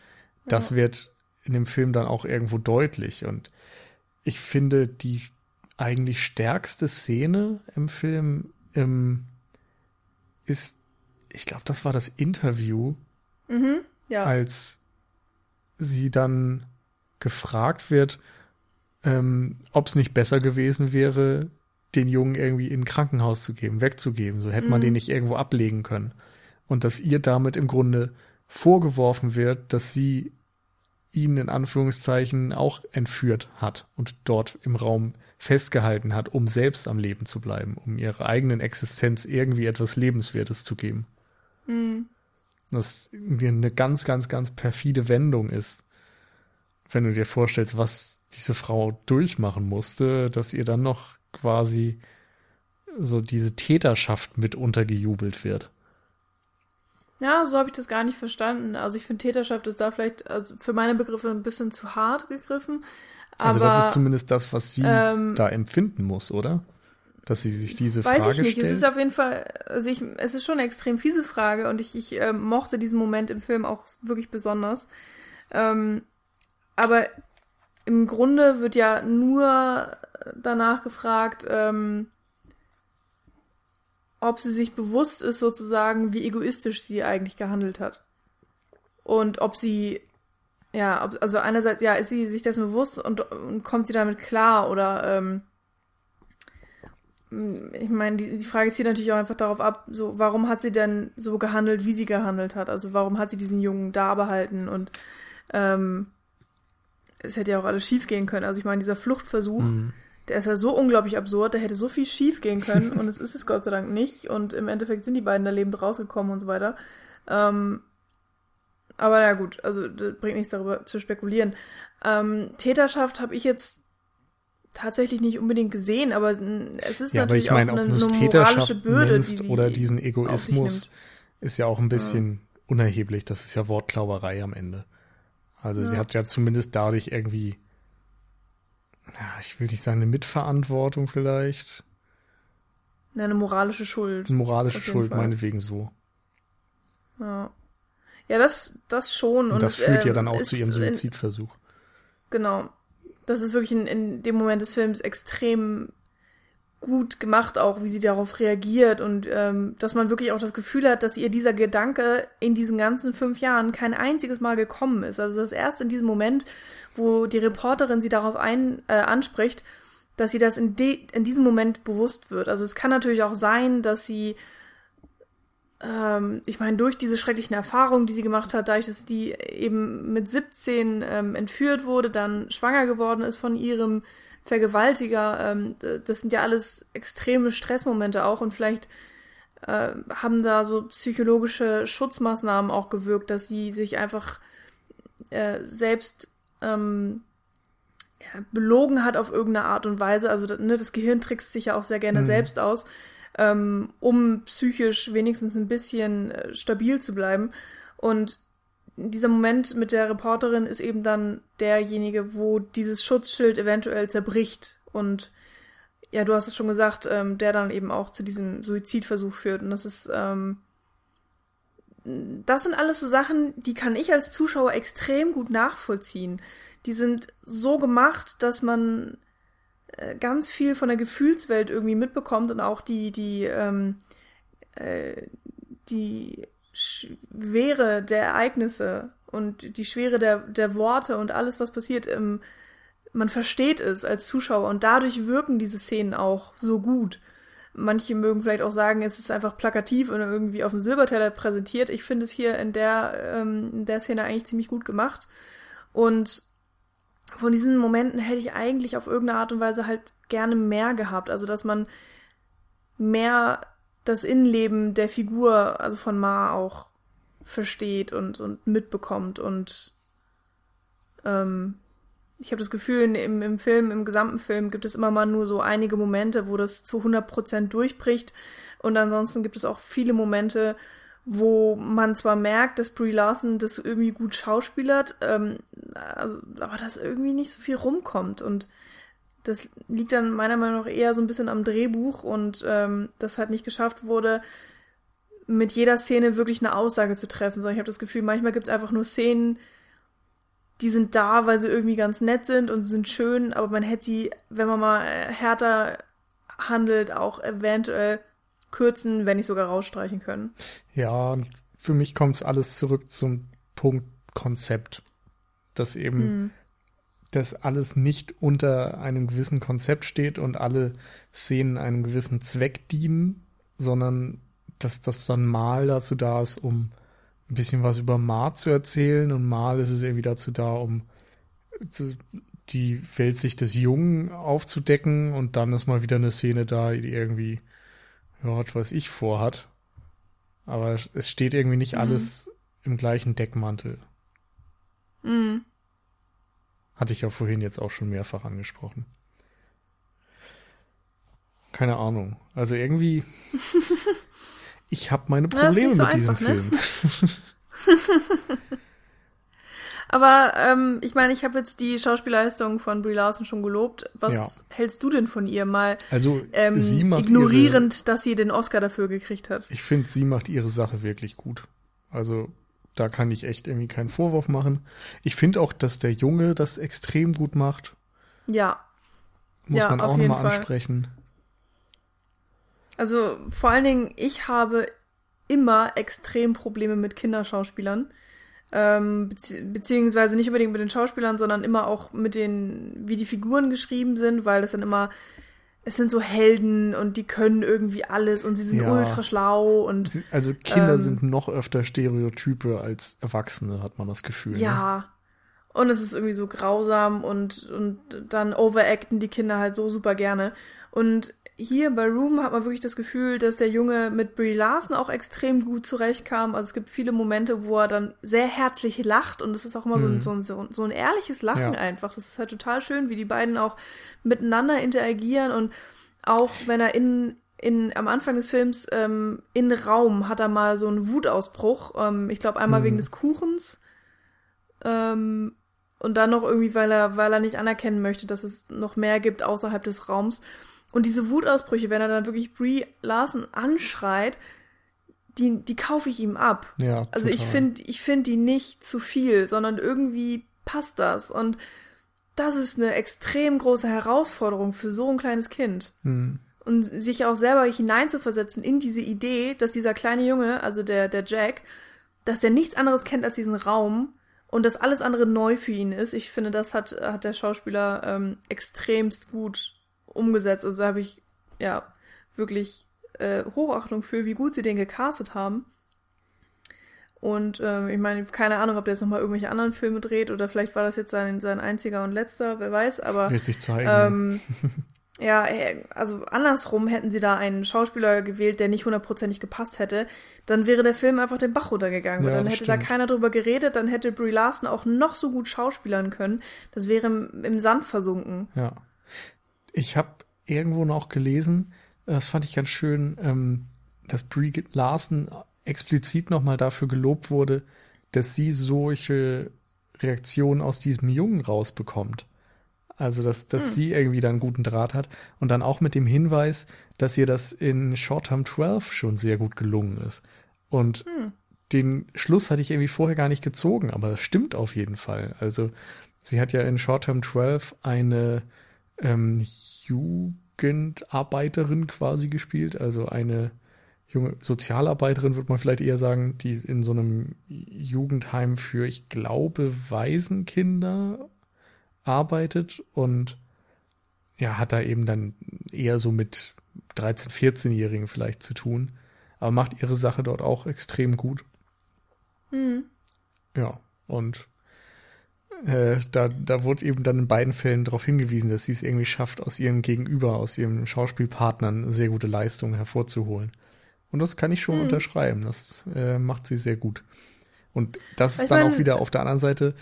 das ja. wird in dem Film dann auch irgendwo deutlich und ich finde die eigentlich stärkste Szene im Film ähm, ist, ich glaube, das war das Interview, mhm, ja. als sie dann gefragt wird, ähm, ob es nicht besser gewesen wäre, den Jungen irgendwie in ein Krankenhaus zu geben, wegzugeben. So hätte man mhm. den nicht irgendwo ablegen können. Und dass ihr damit im Grunde vorgeworfen wird, dass sie ihn in Anführungszeichen auch entführt hat und dort im Raum festgehalten hat, um selbst am Leben zu bleiben, um ihrer eigenen Existenz irgendwie etwas Lebenswertes zu geben. Mhm. Das eine ganz, ganz, ganz perfide Wendung ist, wenn du dir vorstellst, was diese Frau durchmachen musste, dass ihr dann noch quasi so diese Täterschaft mit untergejubelt wird. Ja, so habe ich das gar nicht verstanden. Also ich finde Täterschaft ist da vielleicht also für meine Begriffe ein bisschen zu hart gegriffen. also das ist zumindest das, was sie ähm, da empfinden muss, oder? Dass sie sich diese weiß Frage stellt. Weiß ich nicht. Es ist auf jeden Fall, also ich, es ist schon eine extrem fiese Frage und ich, ich äh, mochte diesen Moment im Film auch wirklich besonders. Ähm, aber im Grunde wird ja nur danach gefragt, ähm, ob sie sich bewusst ist, sozusagen, wie egoistisch sie eigentlich gehandelt hat. Und ob sie, ja, ob, also einerseits, ja, ist sie sich dessen bewusst und, und kommt sie damit klar oder, ähm, ich meine, die, die Frage zieht natürlich auch einfach darauf ab, so, warum hat sie denn so gehandelt, wie sie gehandelt hat? Also warum hat sie diesen Jungen da behalten und ähm, es hätte ja auch alles schief gehen können. Also ich meine, dieser Fluchtversuch, mhm der ist ja so unglaublich absurd, da hätte so viel schief gehen können und es ist es Gott sei Dank nicht und im Endeffekt sind die beiden da lebend rausgekommen und so weiter. Ähm, aber ja gut, also das bringt nichts darüber zu spekulieren. Ähm, Täterschaft habe ich jetzt tatsächlich nicht unbedingt gesehen, aber es ist ja, natürlich aber ich meine, auch eine, eine moralische Bürde, die oder diesen Egoismus ist ja auch ein bisschen ja. unerheblich. Das ist ja Wortklauberei am Ende. Also ja. sie hat ja zumindest dadurch irgendwie ja, ich will nicht sagen, eine Mitverantwortung vielleicht. Ja, eine moralische Schuld. Eine moralische Schuld, Fall. meinetwegen so. Ja. Ja, das, das schon. Und, und das führt äh, ja dann auch zu ihrem Suizidversuch. In, genau. Das ist wirklich in, in dem Moment des Films extrem gut gemacht, auch wie sie darauf reagiert und ähm, dass man wirklich auch das Gefühl hat, dass ihr dieser Gedanke in diesen ganzen fünf Jahren kein einziges Mal gekommen ist. Also das erst in diesem Moment, wo die Reporterin sie darauf ein, äh, anspricht, dass sie das in, de in diesem Moment bewusst wird. Also es kann natürlich auch sein, dass sie ähm, ich meine, durch diese schrecklichen Erfahrungen, die sie gemacht hat, dadurch, dass die eben mit 17 ähm, entführt wurde, dann schwanger geworden ist von ihrem Vergewaltiger, ähm, das sind ja alles extreme Stressmomente auch und vielleicht äh, haben da so psychologische Schutzmaßnahmen auch gewirkt, dass sie sich einfach äh, selbst ähm, ja, belogen hat auf irgendeine Art und Weise. Also ne, das Gehirn trickst sich ja auch sehr gerne mhm. selbst aus, ähm, um psychisch wenigstens ein bisschen äh, stabil zu bleiben. Und dieser Moment mit der Reporterin ist eben dann derjenige, wo dieses Schutzschild eventuell zerbricht und ja, du hast es schon gesagt, ähm, der dann eben auch zu diesem Suizidversuch führt. Und das ist, ähm, das sind alles so Sachen, die kann ich als Zuschauer extrem gut nachvollziehen. Die sind so gemacht, dass man äh, ganz viel von der Gefühlswelt irgendwie mitbekommt und auch die, die, ähm, äh, die Schwere der Ereignisse und die Schwere der, der Worte und alles, was passiert, ähm, man versteht es als Zuschauer und dadurch wirken diese Szenen auch so gut. Manche mögen vielleicht auch sagen, es ist einfach plakativ und irgendwie auf dem Silberteller präsentiert. Ich finde es hier in der, ähm, in der Szene eigentlich ziemlich gut gemacht. Und von diesen Momenten hätte ich eigentlich auf irgendeine Art und Weise halt gerne mehr gehabt. Also, dass man mehr das Innenleben der Figur, also von Ma auch versteht und, und mitbekommt und ähm, ich habe das Gefühl, im, im Film, im gesamten Film gibt es immer mal nur so einige Momente, wo das zu 100% durchbricht und ansonsten gibt es auch viele Momente, wo man zwar merkt, dass Brie Larson das irgendwie gut schauspielert, ähm, also, aber dass irgendwie nicht so viel rumkommt und das liegt dann meiner Meinung nach eher so ein bisschen am Drehbuch und ähm, das halt nicht geschafft wurde, mit jeder Szene wirklich eine Aussage zu treffen, sondern ich habe das Gefühl, manchmal gibt es einfach nur Szenen, die sind da, weil sie irgendwie ganz nett sind und sind schön, aber man hätte sie, wenn man mal härter handelt, auch eventuell kürzen, wenn nicht sogar rausstreichen können. Ja, für mich kommt es alles zurück zum Punkt Konzept. Dass eben hm dass alles nicht unter einem gewissen Konzept steht und alle Szenen einem gewissen Zweck dienen, sondern dass das dann mal dazu da ist, um ein bisschen was über Mar zu erzählen und mal ist es irgendwie dazu da, um die Weltsicht des Jungen aufzudecken und dann ist mal wieder eine Szene da, die irgendwie, ja, was weiß ich, vorhat. Aber es steht irgendwie nicht mhm. alles im gleichen Deckmantel. Mhm. Hatte ich ja vorhin jetzt auch schon mehrfach angesprochen. Keine Ahnung. Also irgendwie, ich habe meine Probleme so mit einfach, diesem ne? Film. Aber ähm, ich meine, ich habe jetzt die Schauspielleistung von Brie Larson schon gelobt. Was ja. hältst du denn von ihr mal? Also ähm, sie macht ignorierend, ihre, dass sie den Oscar dafür gekriegt hat. Ich finde, sie macht ihre Sache wirklich gut. Also da kann ich echt irgendwie keinen Vorwurf machen. Ich finde auch, dass der Junge das extrem gut macht. Ja. Muss ja, man auch nochmal ansprechen. Also vor allen Dingen, ich habe immer extrem Probleme mit Kinderschauspielern. Ähm, bezieh beziehungsweise nicht unbedingt mit den Schauspielern, sondern immer auch mit den, wie die Figuren geschrieben sind, weil das dann immer es sind so Helden und die können irgendwie alles und sie sind ja. ultra schlau und also Kinder ähm, sind noch öfter Stereotype als Erwachsene, hat man das Gefühl. Ja. Ne? Und es ist irgendwie so grausam und und dann overacten die Kinder halt so super gerne und hier bei Room hat man wirklich das Gefühl, dass der Junge mit Brie Larson auch extrem gut zurechtkam. Also es gibt viele Momente, wo er dann sehr herzlich lacht und es ist auch immer mhm. so, ein, so, so, ein ehrliches Lachen ja. einfach. Das ist halt total schön, wie die beiden auch miteinander interagieren und auch wenn er in, in am Anfang des Films ähm, in Raum hat er mal so einen Wutausbruch. Ähm, ich glaube einmal mhm. wegen des Kuchens. Ähm, und dann noch irgendwie, weil er, weil er nicht anerkennen möchte, dass es noch mehr gibt außerhalb des Raums. Und diese Wutausbrüche, wenn er dann wirklich Brie Larson anschreit, die, die kaufe ich ihm ab. Ja, also ich finde, ich finde die nicht zu viel, sondern irgendwie passt das. Und das ist eine extrem große Herausforderung für so ein kleines Kind. Hm. Und sich auch selber hineinzuversetzen in diese Idee, dass dieser kleine Junge, also der, der Jack, dass er nichts anderes kennt als diesen Raum und dass alles andere neu für ihn ist. Ich finde, das hat, hat der Schauspieler ähm, extremst gut umgesetzt. Also da habe ich ja wirklich äh, Hochachtung für, wie gut sie den gecastet haben. Und ähm, ich meine, keine Ahnung, ob der jetzt nochmal irgendwelche anderen Filme dreht oder vielleicht war das jetzt sein, sein einziger und letzter, wer weiß, aber. Wird sich zeigen. Ähm, ja, äh, also andersrum hätten sie da einen Schauspieler gewählt, der nicht hundertprozentig gepasst hätte, dann wäre der Film einfach den Bach runtergegangen. Ja, und dann hätte stimmt. da keiner drüber geredet, dann hätte Brie Larson auch noch so gut schauspielern können. Das wäre im, im Sand versunken. Ja. Ich habe irgendwo noch gelesen, das fand ich ganz schön, ähm, dass Brie Larson explizit nochmal dafür gelobt wurde, dass sie solche Reaktionen aus diesem Jungen rausbekommt. Also, dass, dass Hm. sie irgendwie da einen guten Draht hat. Und dann auch mit dem Hinweis, dass ihr das in Short Term 12 schon sehr gut gelungen ist. Und Hm. den Schluss hatte ich irgendwie vorher gar nicht gezogen, aber das stimmt auf jeden Fall. Also, sie hat ja in Short Term 12 eine ähm, Jugendarbeiterin quasi gespielt, also eine junge Sozialarbeiterin, würde man vielleicht eher sagen, die in so einem Jugendheim für, ich glaube, Waisenkinder arbeitet und ja, hat da eben dann eher so mit 13-, 14-Jährigen vielleicht zu tun, aber macht ihre Sache dort auch extrem gut. Hm. Ja, und äh, da, da wurde eben dann in beiden Fällen darauf hingewiesen, dass sie es irgendwie schafft, aus ihrem Gegenüber, aus ihrem Schauspielpartnern sehr gute Leistungen hervorzuholen. Und das kann ich schon Mhm. unterschreiben. Das äh, macht sie sehr gut. Und das ist Ich dann mein- auch wieder auf der anderen Seite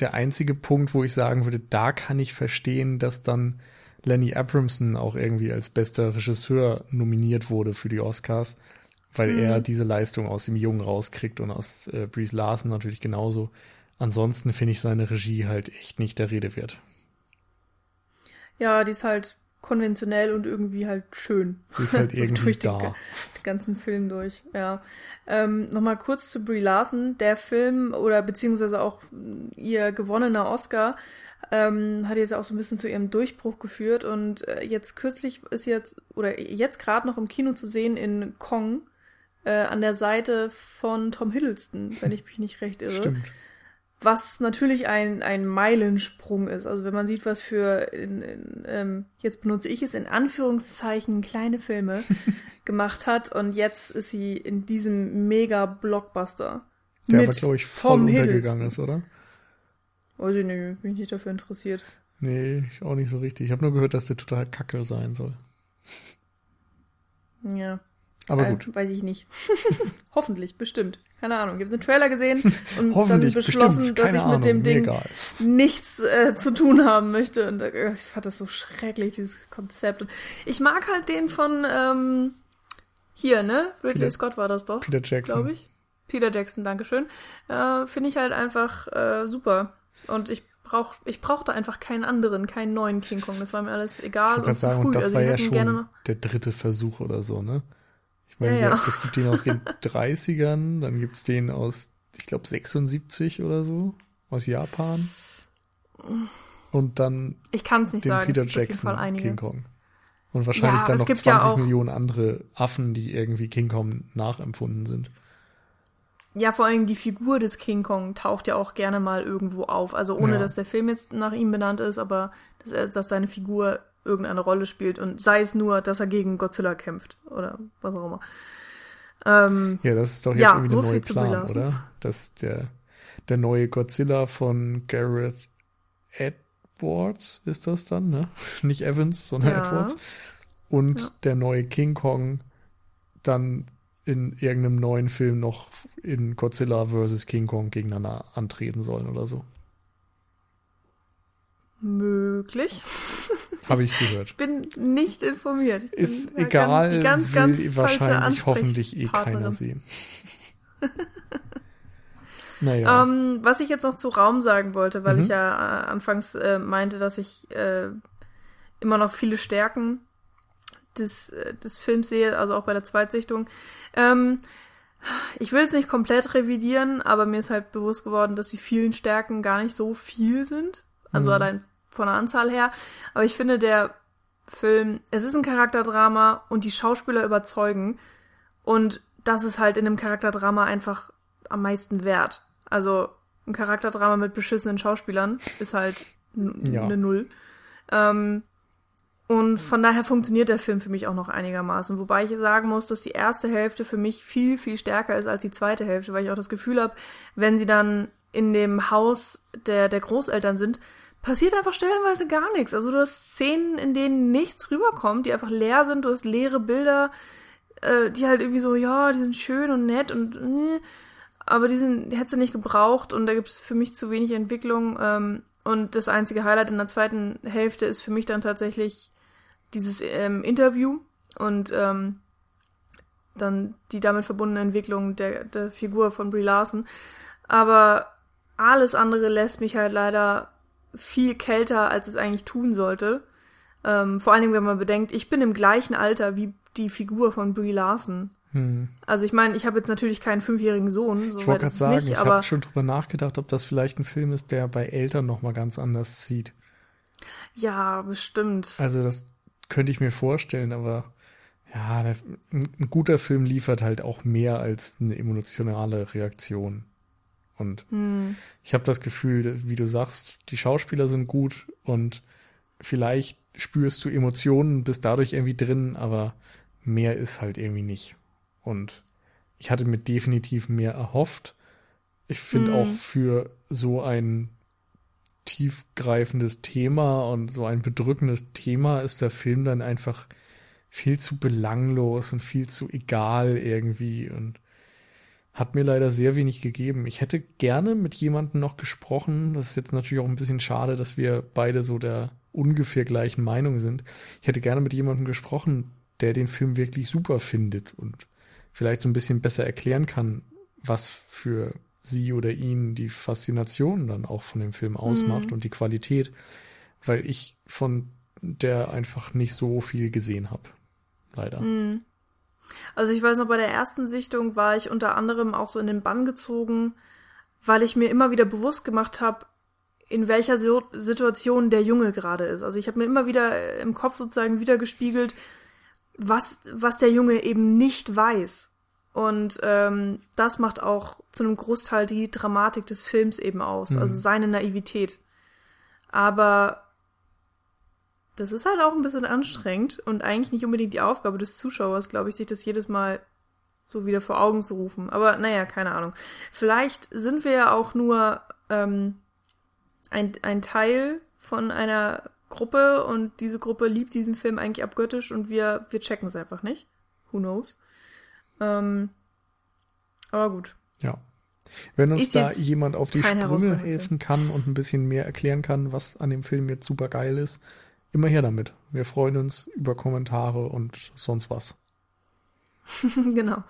der einzige Punkt, wo ich sagen würde, da kann ich verstehen, dass dann Lenny Abramson auch irgendwie als bester Regisseur nominiert wurde für die Oscars, weil Mhm. er diese Leistung aus dem Jungen rauskriegt und aus äh, Breeze Larson natürlich genauso. Ansonsten finde ich seine Regie halt echt nicht der Rede wert. Ja, die ist halt konventionell und irgendwie halt schön. Sie ist halt So irgendwie durch da. den ganzen Film durch, ja. Ähm, Nochmal kurz zu Brie Larson. Der Film oder beziehungsweise auch mh, ihr gewonnener Oscar ähm, hat jetzt auch so ein bisschen zu ihrem Durchbruch geführt und äh, jetzt kürzlich ist jetzt oder jetzt gerade noch im Kino zu sehen in Kong äh, an der Seite von Tom Hiddleston, wenn ich mich nicht recht irre. Stimmt. Was natürlich ein, ein Meilensprung ist. Also wenn man sieht, was für, in, in, ähm, jetzt benutze ich es in Anführungszeichen, kleine Filme gemacht hat und jetzt ist sie in diesem Mega-Blockbuster. Der mit aber, glaube ich, voll Tom untergegangen Hiddleston. ist, oder? Weiß ich nicht, bin ich nicht dafür interessiert. Nee, ich auch nicht so richtig. Ich habe nur gehört, dass der total kacke sein soll. Ja. Aber äh, gut. Weiß ich nicht. Hoffentlich, bestimmt. Keine Ahnung. Ich habe den Trailer gesehen und dann beschlossen, dass ich Ahnung. mit dem Ding egal. nichts äh, zu tun haben möchte. Und äh, ich fand das so schrecklich, dieses Konzept. Und ich mag halt den von ähm, hier, ne? Ridley Peter- Scott war das doch, Peter Jackson. glaube ich. Peter Jackson, Dankeschön. Äh, Finde ich halt einfach äh, super. Und ich brauch, ich brauchte einfach keinen anderen, keinen neuen King Kong. Das war mir alles Ich egal wollte und sagen, früh. und das also war ich ja schon der dritte Versuch oder so, ne? Ich meine, Ja, ja. es gibt den aus den 30ern, dann gibt's den aus, ich glaube, 76 oder so, aus Japan. Und dann Ich kann es nicht den sagen. Peter es gibt Jackson. King Kong. Und wahrscheinlich Ja, dann es noch gibt 20 ja Millionen andere Affen, die irgendwie King Kong nachempfunden sind. Ja, vor allem die Figur des King Kong taucht ja auch gerne mal irgendwo auf. Also ohne, Ja. dass der Film jetzt nach ihm benannt ist, aber dass, dass seine Figur irgendeine Rolle spielt und sei es nur, dass er gegen Godzilla kämpft oder was auch immer. Ähm, Ja, das ist doch jetzt Ja, irgendwie so der neue zu Brie Plan, oder? Dass der, der neue Godzilla von Gareth Edwards ist das dann, ne? Nicht Evans, sondern Ja. Edwards. Und Ja. der neue King Kong dann in irgendeinem neuen Film noch in Godzilla vs. King Kong gegeneinander antreten sollen oder so. möglich. Habe ich gehört. Bin nicht informiert. Ich bin Ist egal, ganz, ganz, will ganz wahrscheinlich hoffentlich eh keiner sehen. naja. Ähm, was ich jetzt noch zu Raum sagen wollte, weil Mhm. ich ja äh, anfangs äh, meinte, dass ich äh, immer noch viele Stärken des, äh, des Films sehe, also auch bei der Zweitsichtung. Ähm, ich will es nicht komplett revidieren, aber mir ist halt bewusst geworden, dass die vielen Stärken gar nicht so viel sind. Also Mhm. allein von der Anzahl her. Aber ich finde, der Film, es ist ein Charakterdrama und die Schauspieler überzeugen. Und das ist halt in einem Charakterdrama einfach am meisten wert. Also ein Charakterdrama mit beschissenen Schauspielern ist halt Ja. eine Null. Ähm, Und von daher funktioniert der Film für mich auch noch einigermaßen. Wobei ich sagen muss, dass die erste Hälfte für mich viel, viel stärker ist als die zweite Hälfte, weil ich auch das Gefühl habe, wenn sie dann in dem Haus der, der Großeltern sind, passiert einfach stellenweise gar nichts. Also du hast Szenen, in denen nichts rüberkommt, die einfach leer sind, du hast leere Bilder, äh, die halt irgendwie so, ja, die sind schön und nett und äh, aber die, sind, die hätte sie nicht gebraucht und da gibt es für mich zu wenig Entwicklung. Ähm, und das einzige Highlight in der zweiten Hälfte ist für mich dann tatsächlich dieses ähm, Interview und ähm, dann die damit verbundene Entwicklung der, der Figur von Brie Larson. Aber alles andere lässt mich halt leider viel kälter, als es eigentlich tun sollte. Ähm, vor allen Dingen, wenn man bedenkt, ich bin im gleichen Alter wie die Figur von Brie Larson. Hm. Also ich meine, ich habe jetzt natürlich keinen fünfjährigen Sohn. So ich wollte gerade sagen, nicht, ich habe schon drüber nachgedacht, ob das vielleicht ein Film ist, der bei Eltern noch mal ganz anders zieht. Ja, bestimmt. Also das könnte ich mir vorstellen, aber ja, ein guter Film liefert halt auch mehr als eine emotionale Reaktion. Und hm. ich habe das Gefühl, wie du sagst, die Schauspieler sind gut und vielleicht spürst du Emotionen, bist dadurch irgendwie drin, aber mehr ist halt irgendwie nicht. Und ich hatte mir definitiv mehr erhofft. Ich finde hm. auch für so ein tiefgreifendes Thema und so ein bedrückendes Thema ist der Film dann einfach viel zu belanglos und viel zu egal irgendwie und hat mir leider sehr wenig gegeben. Ich hätte gerne mit jemandem noch gesprochen. Das ist jetzt natürlich auch ein bisschen schade, dass wir beide so der ungefähr gleichen Meinung sind. Ich hätte gerne mit jemandem gesprochen, der den Film wirklich super findet und vielleicht so ein bisschen besser erklären kann, was für sie oder ihn die Faszination dann auch von dem Film ausmacht mhm. und die Qualität, weil ich von der einfach nicht so viel gesehen habe. Leider. Mhm. Also ich weiß noch, bei der ersten Sichtung war ich unter anderem auch so in den Bann gezogen, weil ich mir immer wieder bewusst gemacht habe, in welcher Situation der Junge gerade ist. Also ich habe mir immer wieder im Kopf sozusagen wieder gespiegelt, was, was der Junge eben nicht weiß. Und ähm, das macht auch zu einem Großteil die Dramatik des Films eben aus, mhm. also seine Naivität. Aber das ist halt auch ein bisschen anstrengend und eigentlich nicht unbedingt die Aufgabe des Zuschauers, glaube ich, sich das jedes Mal so wieder vor Augen zu rufen. Aber naja, keine Ahnung. Vielleicht sind wir ja auch nur ähm, ein, ein Teil von einer Gruppe und diese Gruppe liebt diesen Film eigentlich abgöttisch und wir, wir checken es einfach nicht. Who knows? Ähm, aber gut. Ja. Wenn uns da jemand auf die Sprünge helfen kann und ein bisschen mehr erklären kann, was an dem Film jetzt super geil ist, immer her damit. Wir freuen uns über Kommentare und sonst was. genau.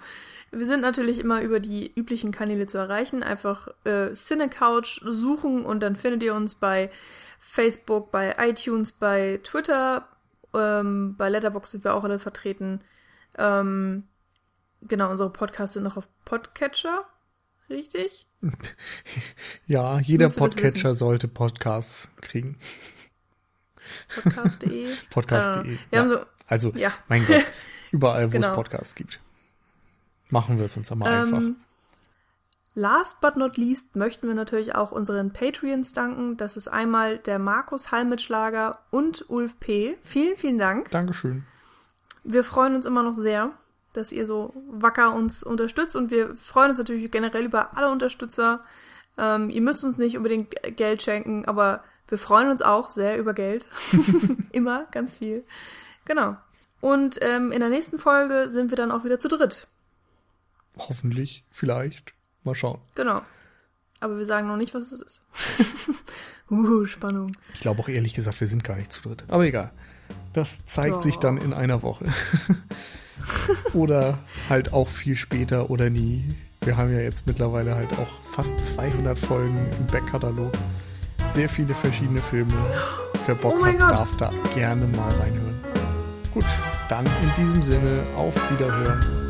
Wir sind natürlich immer über die üblichen Kanäle zu erreichen. Einfach äh, Cinecouch suchen und dann findet ihr uns bei Facebook, bei iTunes, bei Twitter. Ähm, bei Letterboxd sind wir auch alle vertreten. Ähm, genau, unsere Podcasts sind noch auf Podcatcher. Richtig? ja, jeder Podcatcher sollte Podcasts kriegen. Podcast.de. Podcast.de. Ja. So, also, ja. mein Gott, überall, wo genau. es Podcasts gibt. Machen wir es uns einmal ähm, einfach. Last but not least möchten wir natürlich auch unseren Patreons danken. Das ist einmal der Markus Halmitschlager und Ulf P. Vielen, vielen Dank. Dankeschön. Wir freuen uns immer noch sehr, dass ihr so wacker uns unterstützt und wir freuen uns natürlich generell über alle Unterstützer. Ähm, ihr müsst uns nicht unbedingt Geld schenken, aber wir freuen uns auch sehr über Geld. Immer, ganz viel. Genau. Und ähm, in der nächsten Folge sind wir dann auch wieder zu dritt. Hoffentlich, vielleicht. Mal schauen. Genau. Aber wir sagen noch nicht, was es ist. uh, Spannung. Ich glaube auch ehrlich gesagt, wir sind gar nicht zu dritt. Aber egal. Das zeigt Doch. sich dann in einer Woche. oder halt auch viel später oder nie. Wir haben ja jetzt mittlerweile halt auch fast 200 Folgen im Backkatalog sehr viele verschiedene Filme. Wer Bock oh hat, darf da gerne mal reinhören. Gut, dann in diesem Sinne auf Wiederhören.